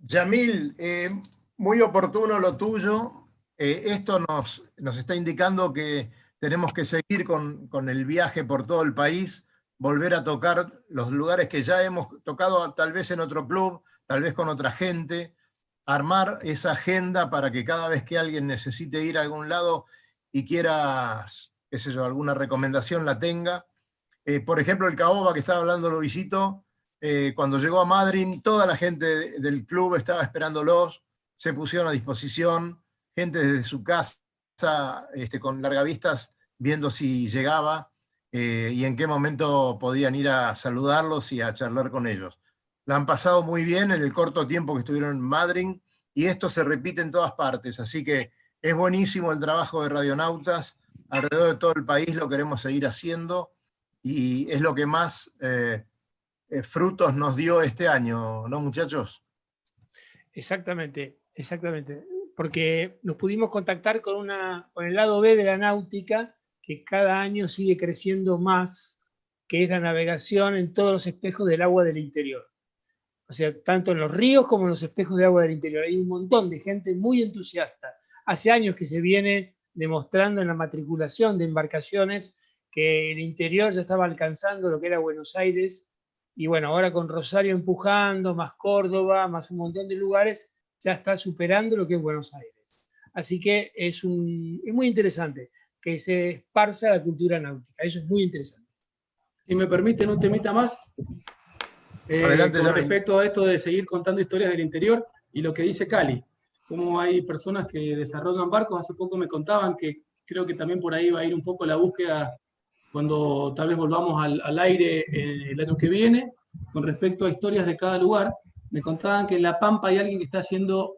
Yamil, eh, muy oportuno lo tuyo. Eh, esto nos, nos está indicando que tenemos que seguir con, con el viaje por todo el país, volver a tocar los lugares que ya hemos tocado, tal vez en otro club, tal vez con otra gente, armar esa agenda para que cada vez que alguien necesite ir a algún lado y quiera, qué sé yo, alguna recomendación la tenga. Eh, por ejemplo, el Caoba que estaba hablando Lovisito, eh, cuando llegó a Madrid, toda la gente de- del club estaba esperándolos, se pusieron a disposición, gente desde su casa, este, con largavistas, viendo si llegaba eh, y en qué momento podían ir a saludarlos y a charlar con ellos. La han pasado muy bien en el corto tiempo que estuvieron en Madrid y esto se repite en todas partes, así que es buenísimo el trabajo de radionautas alrededor de todo el país, lo queremos seguir haciendo y es lo que más... eh, eh, frutos nos dio este año, ¿no, muchachos? Exactamente, exactamente. Porque nos pudimos contactar con, una, con el lado B de la náutica, que cada año sigue creciendo más, que es la navegación en todos los espejos del agua del interior. O sea, tanto en los ríos como en los espejos de agua del interior. Hay un montón de gente muy entusiasta. Hace años que se viene demostrando en la matriculación de embarcaciones que el interior ya estaba alcanzando lo que era Buenos Aires. Y bueno, ahora con Rosario empujando, más Córdoba, más un montón de lugares, ya está superando lo que es Buenos Aires. Así que es, un, es muy interesante que se esparza la cultura náutica. Eso es muy interesante. Si me permiten un temita más, eh, Adelante, con respecto a esto de seguir contando historias del interior y lo que dice Cali, cómo hay personas que desarrollan barcos, hace poco me contaban que creo que también por ahí va a ir un poco la búsqueda cuando tal vez volvamos al, al aire eh, el año que viene, con respecto a historias de cada lugar, me contaban que en La Pampa hay alguien que está haciendo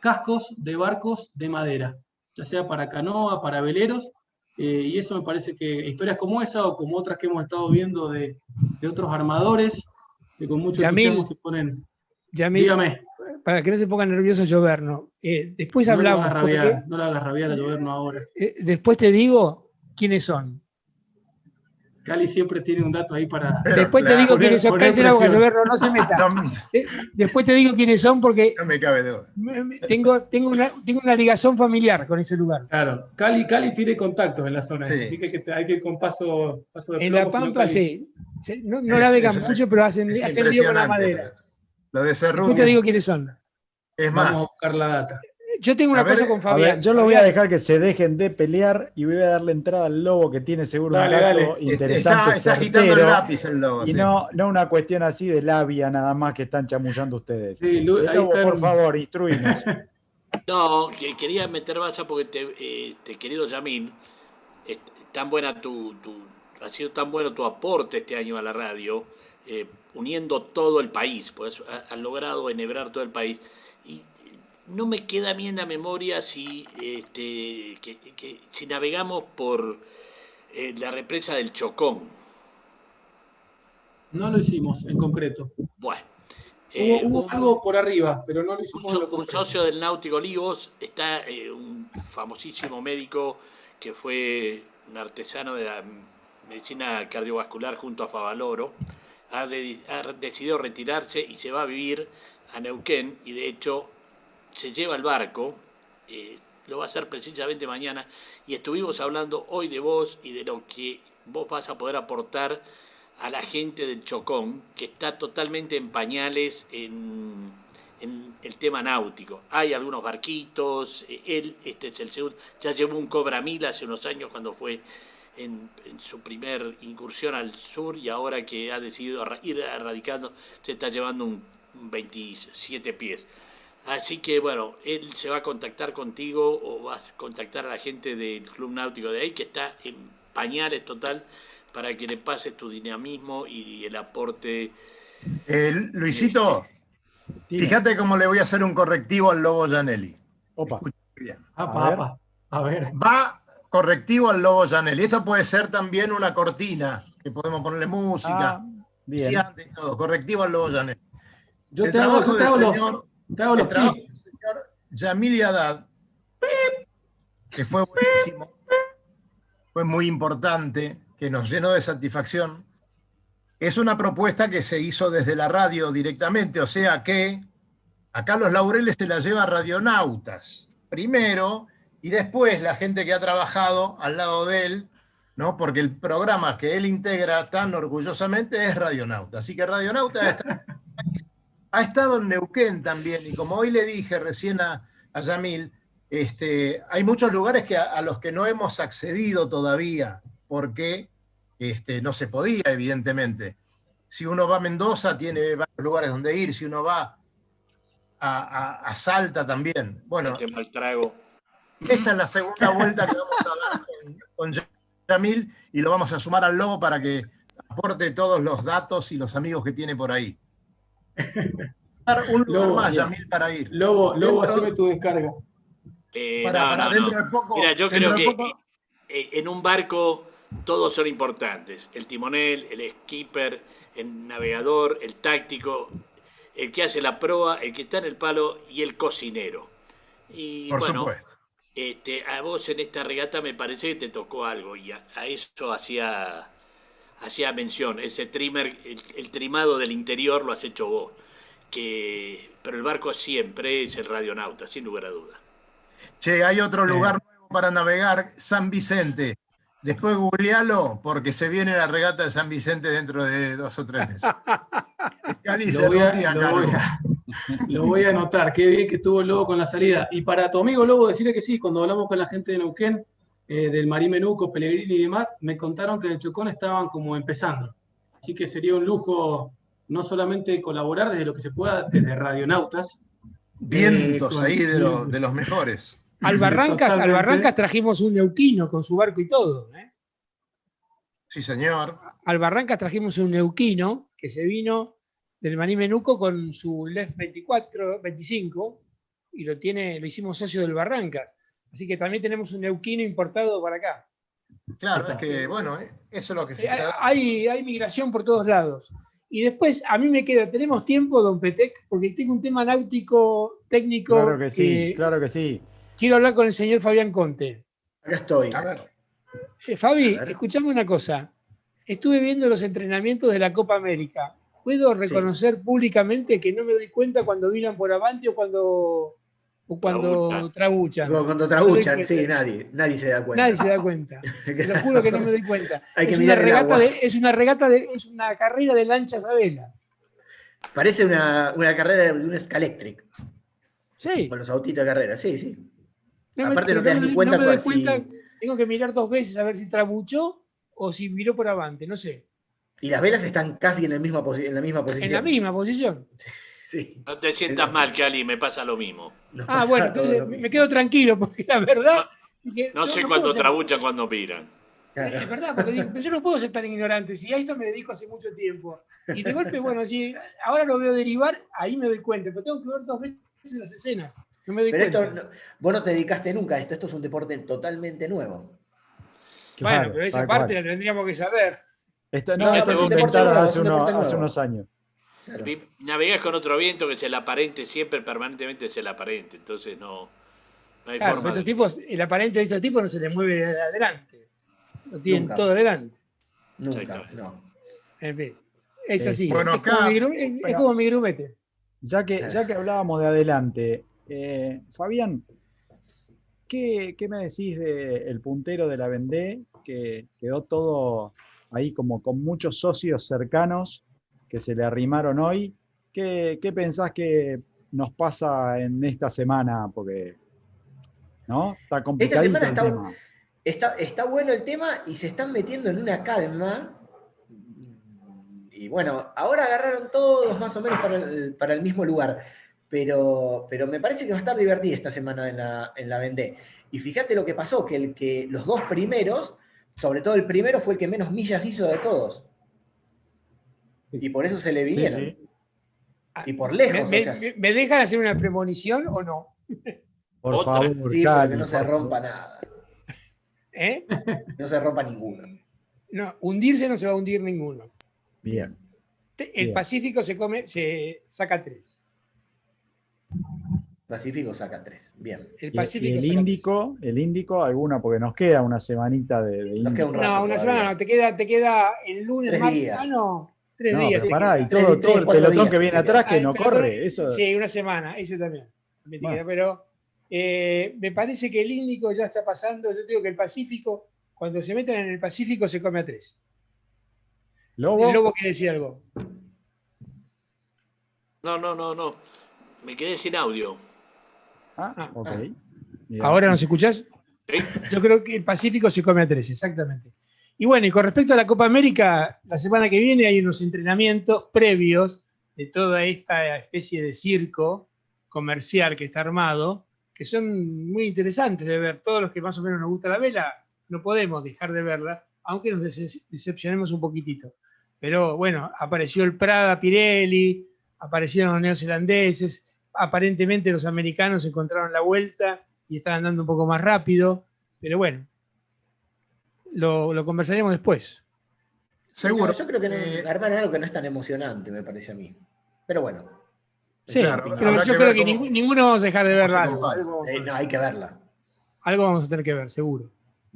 cascos de barcos de madera, ya sea para canoa, para veleros, eh, y eso me parece que historias como esa o como otras que hemos estado viendo de, de otros armadores, que con mucho entusiasmo se ponen... Yamil, Dígame. para que no se ponga nervioso llover, ¿no? Eh, después No lo hablamos. hagas porque, rabiar, no lo hagas rabiar a lloverno ahora. eh, después te digo quiénes son. Cali siempre tiene un dato ahí para... Después te digo quiénes son. Cállese la boca. Lloberno, no se meta. No, Eh, Después te digo quiénes son porque no me cabe de duda. tengo, tengo, una, tengo una ligazón familiar con ese lugar. Claro, Cali, Cali tiene contactos en la zona, Sí. así que hay que, ir con paso, paso de En La plomo, Pampa, Cali- sí. No, no Es- navegan es- mucho, pero hacen, hacen lío con la madera. Lo de Después te digo quiénes son. es Vamos a más. buscar la data. Yo tengo A una ver, cosa con A Fabián. ver, yo lo voy a Fabián, dejar que se dejen de pelear y voy a darle entrada al lobo que tiene seguro Dale, un dato interesante, Está, está agitando el lápiz el lobo. y sí. no, no una cuestión así de labia nada más que están chamullando ustedes. Sí, Lu- El ahí lobo, están- por favor, instruinos. <laughs> No, que quería meter baza porque te, eh, te- querido Yamil, es tan buena tu, tu- ha sido tan bueno tu aporte este año a la radio, eh, uniendo todo el país, pues ha- has logrado enhebrar todo el país. Y no me queda a mí en la memoria si, este, que, que- si navegamos por eh, la represa del Chocón. No lo hicimos en concreto. Bueno. Hubo, eh, hubo un- algo por arriba, pero no lo un, hicimos so- lo un socio del Náutico Olivos está eh, un famosísimo médico que fue un artesano de la medicina cardiovascular junto a Favaloro. Ha, de- ha decidido retirarse y se va a vivir a Neuquén y de hecho se lleva el barco. eh, lo va a hacer precisamente mañana y estuvimos hablando hoy de vos y de lo que vos vas a poder aportar a la gente del Chocón, que está totalmente en pañales en, el tema náutico. Hay algunos barquitos, eh, él, este es el segundo, ya llevó un Cobra Mil hace unos años cuando fue en, en su primer incursión al sur y ahora que ha decidido ir erradicando, se está llevando un 27 pies. Así que bueno, él se va a contactar contigo o vas a contactar a la gente del Club Náutico de ahí que está en pañales total para que le pases tu dinamismo y el aporte. Eh, Luisito, fíjate cómo le voy a hacer un correctivo al lobo Janelli. Opa, Bien. Apa, A ver. apa. A ver. Va correctivo al lobo Janelli. Esto puede ser también una cortina, que podemos ponerle música, ah, bien. sí, y todo. Correctivo al lobo Janelli. Yo el te hago, trabajo yo te los, señor, te hago el los trabajo del señor Yamil Haddad, que fue buenísimo, fue muy importante, que nos llenó de satisfacción. Es una propuesta que se hizo desde la radio directamente, o sea que acá los laureles se la lleva Radionautas primero y después la gente que ha trabajado al lado de él, ¿no? porque el programa que él integra tan orgullosamente es Radionauta. Así que Radionauta está- <laughs> ha estado en Neuquén también, y como hoy le dije recién a, a Yamil, este, hay muchos lugares que a, a los que no hemos accedido todavía, porque este, no se podía, evidentemente. Si uno va a Mendoza, tiene varios lugares donde ir, si uno va a, a- Salta también. Bueno, mal trago. esta es la segunda vuelta que vamos a dar con, con Yamil y lo vamos a sumar al lobo para que aporte todos los datos y los amigos que tiene por ahí. Dar un lugar Lobo, más. Yamil, para ir. Lobo, Lobo, Dentro- haceme tu descarga. Eh, Para, no, para no, dentro no. de poco. Mira, yo creo que poco- eh, en un barco todos son importantes. El timonel, el skipper, el navegador, el táctico. el que hace la proa, el que está en el palo y el cocinero. Y Por bueno, supuesto. este, a vos en esta regata me parece que te tocó algo y a, a eso hacía, hacía mención. Ese trimmer, el, el trimado del interior lo has hecho vos. Que, pero el barco siempre es el radionauta, sin lugar a duda. Che, hay otro lugar nuevo para navegar, San Vicente. Después googlealo porque se viene la regata de San Vicente dentro de dos o tres meses. <laughs> Cali Lo voy, a, lo voy a- lo voy a anotar. Qué bien que estuvo el Lobo con la salida. Y para tu amigo Lobo, decirle que sí, cuando hablamos con la gente de Neuquén, eh, del Marí Menuco, Pellegrini y demás, me contaron que en el Chocón estaban como empezando. Así que sería un lujo no solamente colaborar desde lo que se pueda, desde Radionautas. Vientos eh, con- ahí de, los- de los mejores. Al Barrancas, al. Barrancas trajimos un neuquino con su barco y todo. ¿eh? Sí, señor. Al Barrancas trajimos un neuquino que se vino del Maní Menuco con su LEF 24, 25 y lo tiene, lo hicimos socio del Barrancas. Así que también tenemos un neuquino importado para acá. Claro, es que, bueno, eh, eso es lo que se Eh, está. Hay, hay migración por todos lados. Y después, a mí me queda, tenemos tiempo, don Petec, porque tengo un tema náutico técnico. Claro que sí, que claro que sí. Quiero hablar con el señor Fabián Conte. Acá estoy. A ver, Eh, Fabi, A ver. escuchame una cosa. Estuve viendo los entrenamientos de la Copa América. ¿Puedo reconocer públicamente que no me doy cuenta cuando viran por avante o cuando, o cuando Trabuchan. trabuchan? Cuando No trabuchan, sí, nadie, nadie se da cuenta. Nadie se da cuenta. <laughs> Te lo juro que no me doy cuenta. <laughs> Hay que es, una mirar regata de, es una regata de, es una carrera de lanchas a vela. Parece una, una carrera de un Scalectric, Sí. con los autitos de carrera, sí, sí. No me- Aparte no te das me- ni cuenta me doy si- cuenta, Tengo que mirar dos veces a ver si trabuchó o si miró por avante, no sé. Y las velas están casi en, el misma en la misma posición. En la misma posición. Sí. No te sientas mal, Cali, me pasa lo mismo. Nos Ah, bueno, entonces mismo. me quedo tranquilo porque la verdad. dije, No sé cuándo ser- trabuchan, cuándo miran. Claro. Es verdad, porque digo, pero yo no puedo ser tan ignorante. Si a esto me dedico hace mucho tiempo. Y de golpe, bueno, si ahora lo veo derivar, ahí me doy cuenta. Pero tengo que ver dos veces las escenas. No me doy Pero cuenta. esto, no- vos no te dedicaste nunca a esto, esto es un deporte totalmente nuevo. bueno, pero esa parte cual. la tendríamos que saber. Esto, No, no, no, esto es un deporte inventaron nuevo, hace, unos años. Claro. Navegás con otro viento que es el aparente, siempre permanentemente es el aparente, entonces no, no hay Claro, forma pero estos de... tipos, el aparente de estos tipos no se les mueve de adelante. Lo tienen Nunca. todo adelante. Nunca, no. En fin. Es Eh, así. bueno, es, como acá- mi, gru- es- es Pero- como mi grumete. Ya que, ya que hablábamos de adelante, eh, Fabián, ¿qué, qué me decís del puntero de la Vendée? Que quedó todo ahí como con muchos socios cercanos que se le arrimaron hoy. ¿Qué, qué pensás que nos pasa en esta semana? Porque, ¿no? Está complicadito semana el está- tema. Está, está bueno el tema y se están metiendo en una calma. Y bueno, ahora agarraron todos más o menos para el, para el mismo lugar. Pero, pero me parece que va a estar divertida esta semana en la, en la Vendée. Y fíjate lo que pasó, que, el que los dos primeros, sobre todo el primero, fue el que menos millas hizo de todos. Y por eso se le vinieron. sí. Y por ¿Me, lejos, me- o sea, me- me dejan hacer una premonición o no? Por Otra. favor, sí, Cali, no se rompa favor. nada. ¿Eh? No se rompa ninguno. No, hundirse no se va a hundir ninguno. Bien. Te- El Bien. Pacífico se come, se saca tres. Pacífico saca tres. Bien. El Y, y Pacífico el Índico, el Índico, alguna, porque nos queda una semanita de, de Nos queda un Índico. tres. No, una todavía. semana no, te queda, te queda el lunes, Tres martes. días. Ah, no, tres No, días. pero pará, y todo, Tres- todo el pelotón días que viene atrás que Ah, no corre. Eso, Sí, una semana, ese también. Bueno. Pero eh, me parece que el Índico ya está pasando. Yo te digo que el Pacífico, cuando se meten en el Pacífico, se come a tres. Lobo, El lobo quiere decir algo. No, no, no, no. Me quedé sin audio. Ah, Ah, ok. ah. Bien. ¿Ahora nos escuchás? ¿Sí? Yo creo que el Pacífico se come a tres, exactamente. Y bueno, y con respecto a la Copa América, la semana que viene hay unos entrenamientos previos de toda esta especie de circo comercial que está armado, que son muy interesantes de ver. Todos los que más o menos nos gusta la vela, no podemos dejar de verla, aunque nos dece- decepcionemos un poquitito. Pero bueno, apareció el Prada Pirelli, aparecieron los neozelandeses, aparentemente los americanos encontraron la vuelta y están andando un poco más rápido, pero bueno, lo, lo conversaremos después. Seguro. No, yo creo que no- Eh, armaron algo que no es tan emocionante, me parece a mí. Pero bueno, Sí, Claro, pero yo que creo que cómo- ninguno vamos a dejar de verla. Eh, no, hay que verla. algo vamos a tener que ver, seguro.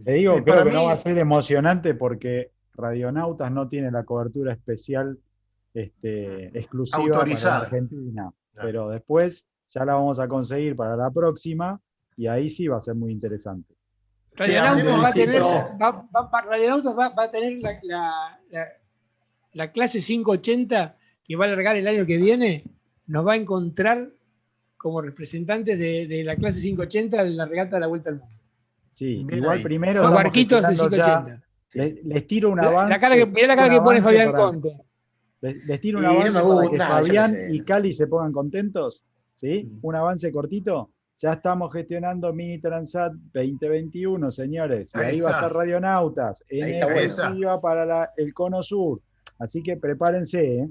Le digo, Eh, creo para que no va a ser emocionante porque Radionautas no tiene la cobertura especial este, exclusiva para Autorizada. la Argentina. Pero después ya la vamos a conseguir para la próxima y ahí sí va a ser muy interesante. Va a tener, va, a tener la, la- la- la clase 580 que va a largar el año que viene, nos va a encontrar como representantes de, de la clase 580 de la regata de la Vuelta al Mundo. Sí, Bien igual ahí. primero Los barquitos de gestionando ya- 580. Les, les tiro un avance. la cara que, mirá la cara que pone Fabián para- Conte. Les, les tiro un Y no avance para gusta, que Fabián y Cali se pongan contentos. ¿Sí? Mm. Un avance cortito. Ya estamos gestionando Mini Transat 2021, señores. Ahí ahí, va a estar Radionautas. En Ahí está bueno. exclusiva para la- el Cono Sur. Así que prepárense, ¿eh?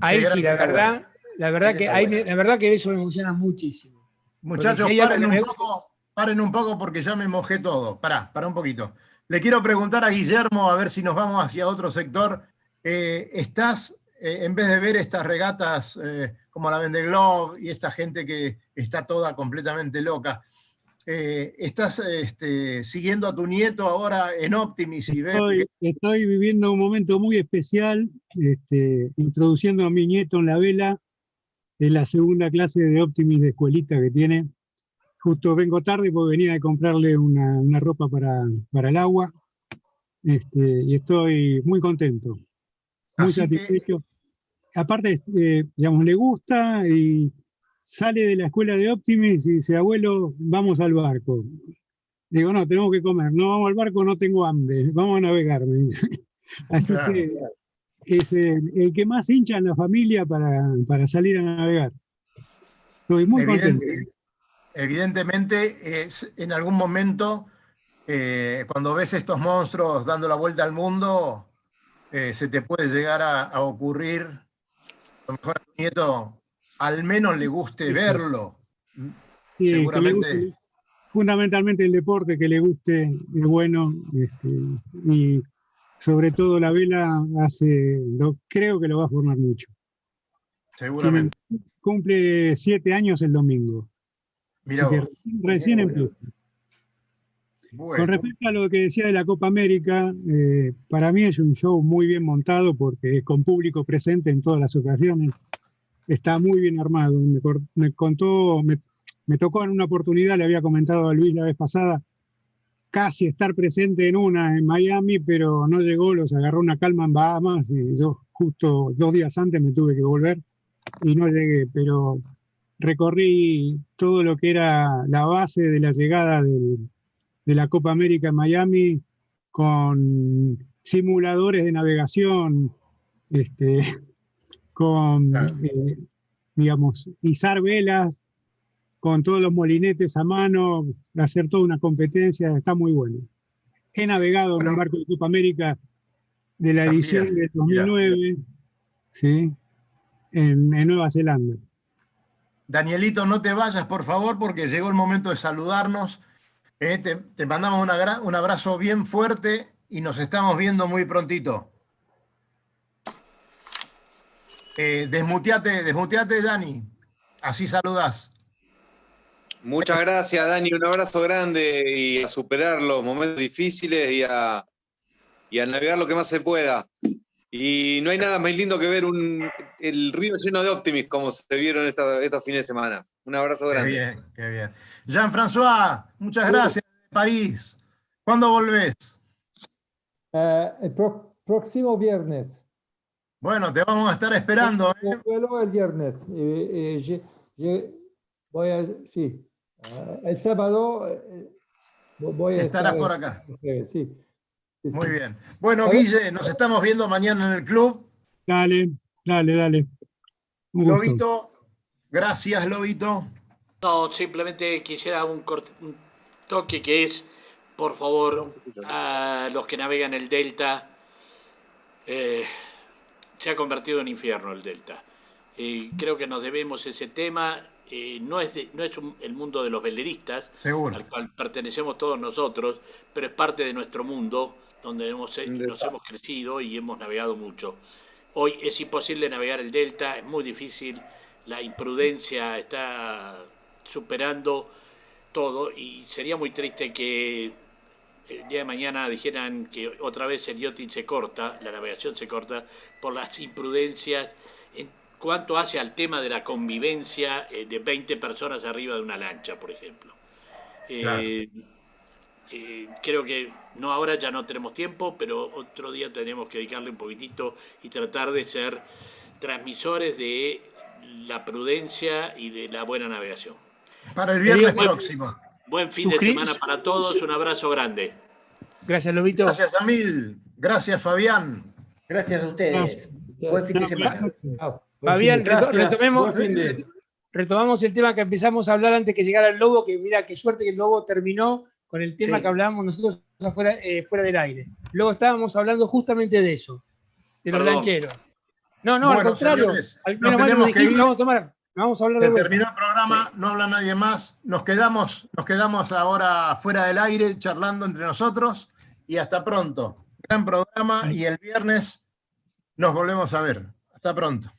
Ahí sí, la verdad, la verdad Ese que ahí me- la verdad que eso me emociona muchísimo. Muchachos, paren un me- poco, paren un poco porque ya me mojé todo. Pará, pará un poquito. Le quiero preguntar a Guillermo, a ver si nos vamos hacia otro sector. Eh, ¿Estás, eh, en vez de ver estas regatas eh, como la Vende Globe y esta gente que está toda completamente loca, eh, ¿estás este, siguiendo a tu nieto ahora en Optimis y ves Estoy, estoy viviendo un momento muy especial, este, introduciendo a mi nieto en la vela. Es la segunda clase de Optimis de escuelita que tiene. Justo vengo tarde porque venía de comprarle una, una ropa para, para el agua. Este, y estoy muy contento, muy Así que- satisfecho. Aparte, eh, digamos, le gusta y sale de la escuela de Optimis y dice, abuelo, vamos al barco. Digo, no, tenemos que comer. No vamos al barco, no tengo hambre. Vamos a navegar, me dice. <laughs> Así Claro. que es el, el que más hincha en la familia para, para salir a navegar. Estoy muy Evidente- contento. evidentemente es en algún momento, eh, cuando ves estos monstruos dando la vuelta al mundo, eh, se te puede llegar a, a ocurrir, a lo mejor a tu nieto al menos le guste verlo. Sí, seguramente- guste- fundamentalmente el deporte que le guste es bueno este, y sobre todo la vela hace, lo, creo que lo va a formar mucho. Seguramente. Cumple siete años el domingo. Mira recién, recién empieza. Bueno, Con respecto a lo que decía de la Copa América, eh, para mí es un show muy bien montado porque es con público presente en todas las ocasiones. Está muy bien armado. Me, contó, me, me tocó en una oportunidad, le había comentado a Luis la vez pasada, casi estar presente en una en Miami, pero no llegó, los agarró una calma en Bahamas y yo justo dos días antes me tuve que volver y no llegué, pero recorrí todo lo que era la base de la llegada de la Copa América en Miami con simuladores de navegación, este, con, Claro. eh, digamos, izar velas, con todos los molinetes a mano, hacer toda una competencia, está muy bueno. He navegado en un barco de Copa América de la También, edición del mira. 2009, ¿sí? en, en Nueva Zelanda. Danielito, no te vayas, por favor, porque llegó el momento de saludarnos. Eh, te, te mandamos una un abrazo bien fuerte y nos estamos viendo muy prontito. Eh, desmuteate, desmuteate, Dani. Así saludás. Muchas gracias, Dani. Un abrazo grande y a superar los momentos difíciles y a, y a navegar lo que más se pueda. Y no hay nada más lindo que ver un, el río lleno de Optimis como se vieron esta- estos fines de semana. Un abrazo Qué grande. bien, qué bien. Jean-François, muchas gracias. París. ¿Cuándo volvés? Eh, el pro- próximo viernes. Bueno, te vamos a estar esperando. ¿eh? Yo vuelo el viernes. Eh, eh, ye- voy a, sí. Ah, el sábado eh, voy a Estarás estar por acá. Sí. sí, Muy sí. bien. Bueno. Guille, nos estamos viendo mañana en el club. Dale, dale, dale. Un gusto. Lobito, gracias, Lobito. No, simplemente quisiera un, un toque que es, por favor, a los que navegan el Delta, eh, se ha convertido en infierno el Delta. Y creo que nos debemos ese tema. eh, no es, de- no es un- el mundo de los veleristas, Seguro. al cual pertenecemos todos nosotros, pero es parte de nuestro mundo donde hemos, eh, nos hemos crecido y hemos navegado mucho. Hoy es imposible navegar el Delta, es muy difícil. la imprudencia está superando todo y sería muy triste que el día de mañana dijeran que otra vez el yachting se corta, la navegación se corta por las imprudencias en cuanto hace al tema de la convivencia eh, de 20 personas arriba de una lancha, por ejemplo. Eh, Claro. eh, creo que no ahora ya no tenemos tiempo, pero otro día tenemos que dedicarle un poquitito y tratar de ser transmisores de la prudencia y de la buena navegación. Para el viernes próximo. Buen fin de semana para todos, un abrazo grande. Gracias, Lobito. Gracias a mil. Gracias, Fabián. Gracias a ustedes. Buen fin de semana. Fabián, Gracias. retomemos, Buen fin de- retomamos el tema que empezamos a hablar antes que llegara el lobo, que mira qué suerte que el lobo terminó con el tema Sí. que hablábamos nosotros afuera, eh, fuera del aire. Luego estábamos hablando justamente de eso, de los lancheros. No, no, al contrario. señores, al nos menos tenemos que ir. vamos a tomar, vamos a hablar de Se terminó el programa, no habla nadie más. Nos quedamos, nos quedamos ahora fuera del aire charlando entre nosotros y hasta pronto. Gran programa y el viernes nos volvemos a ver. Hasta pronto.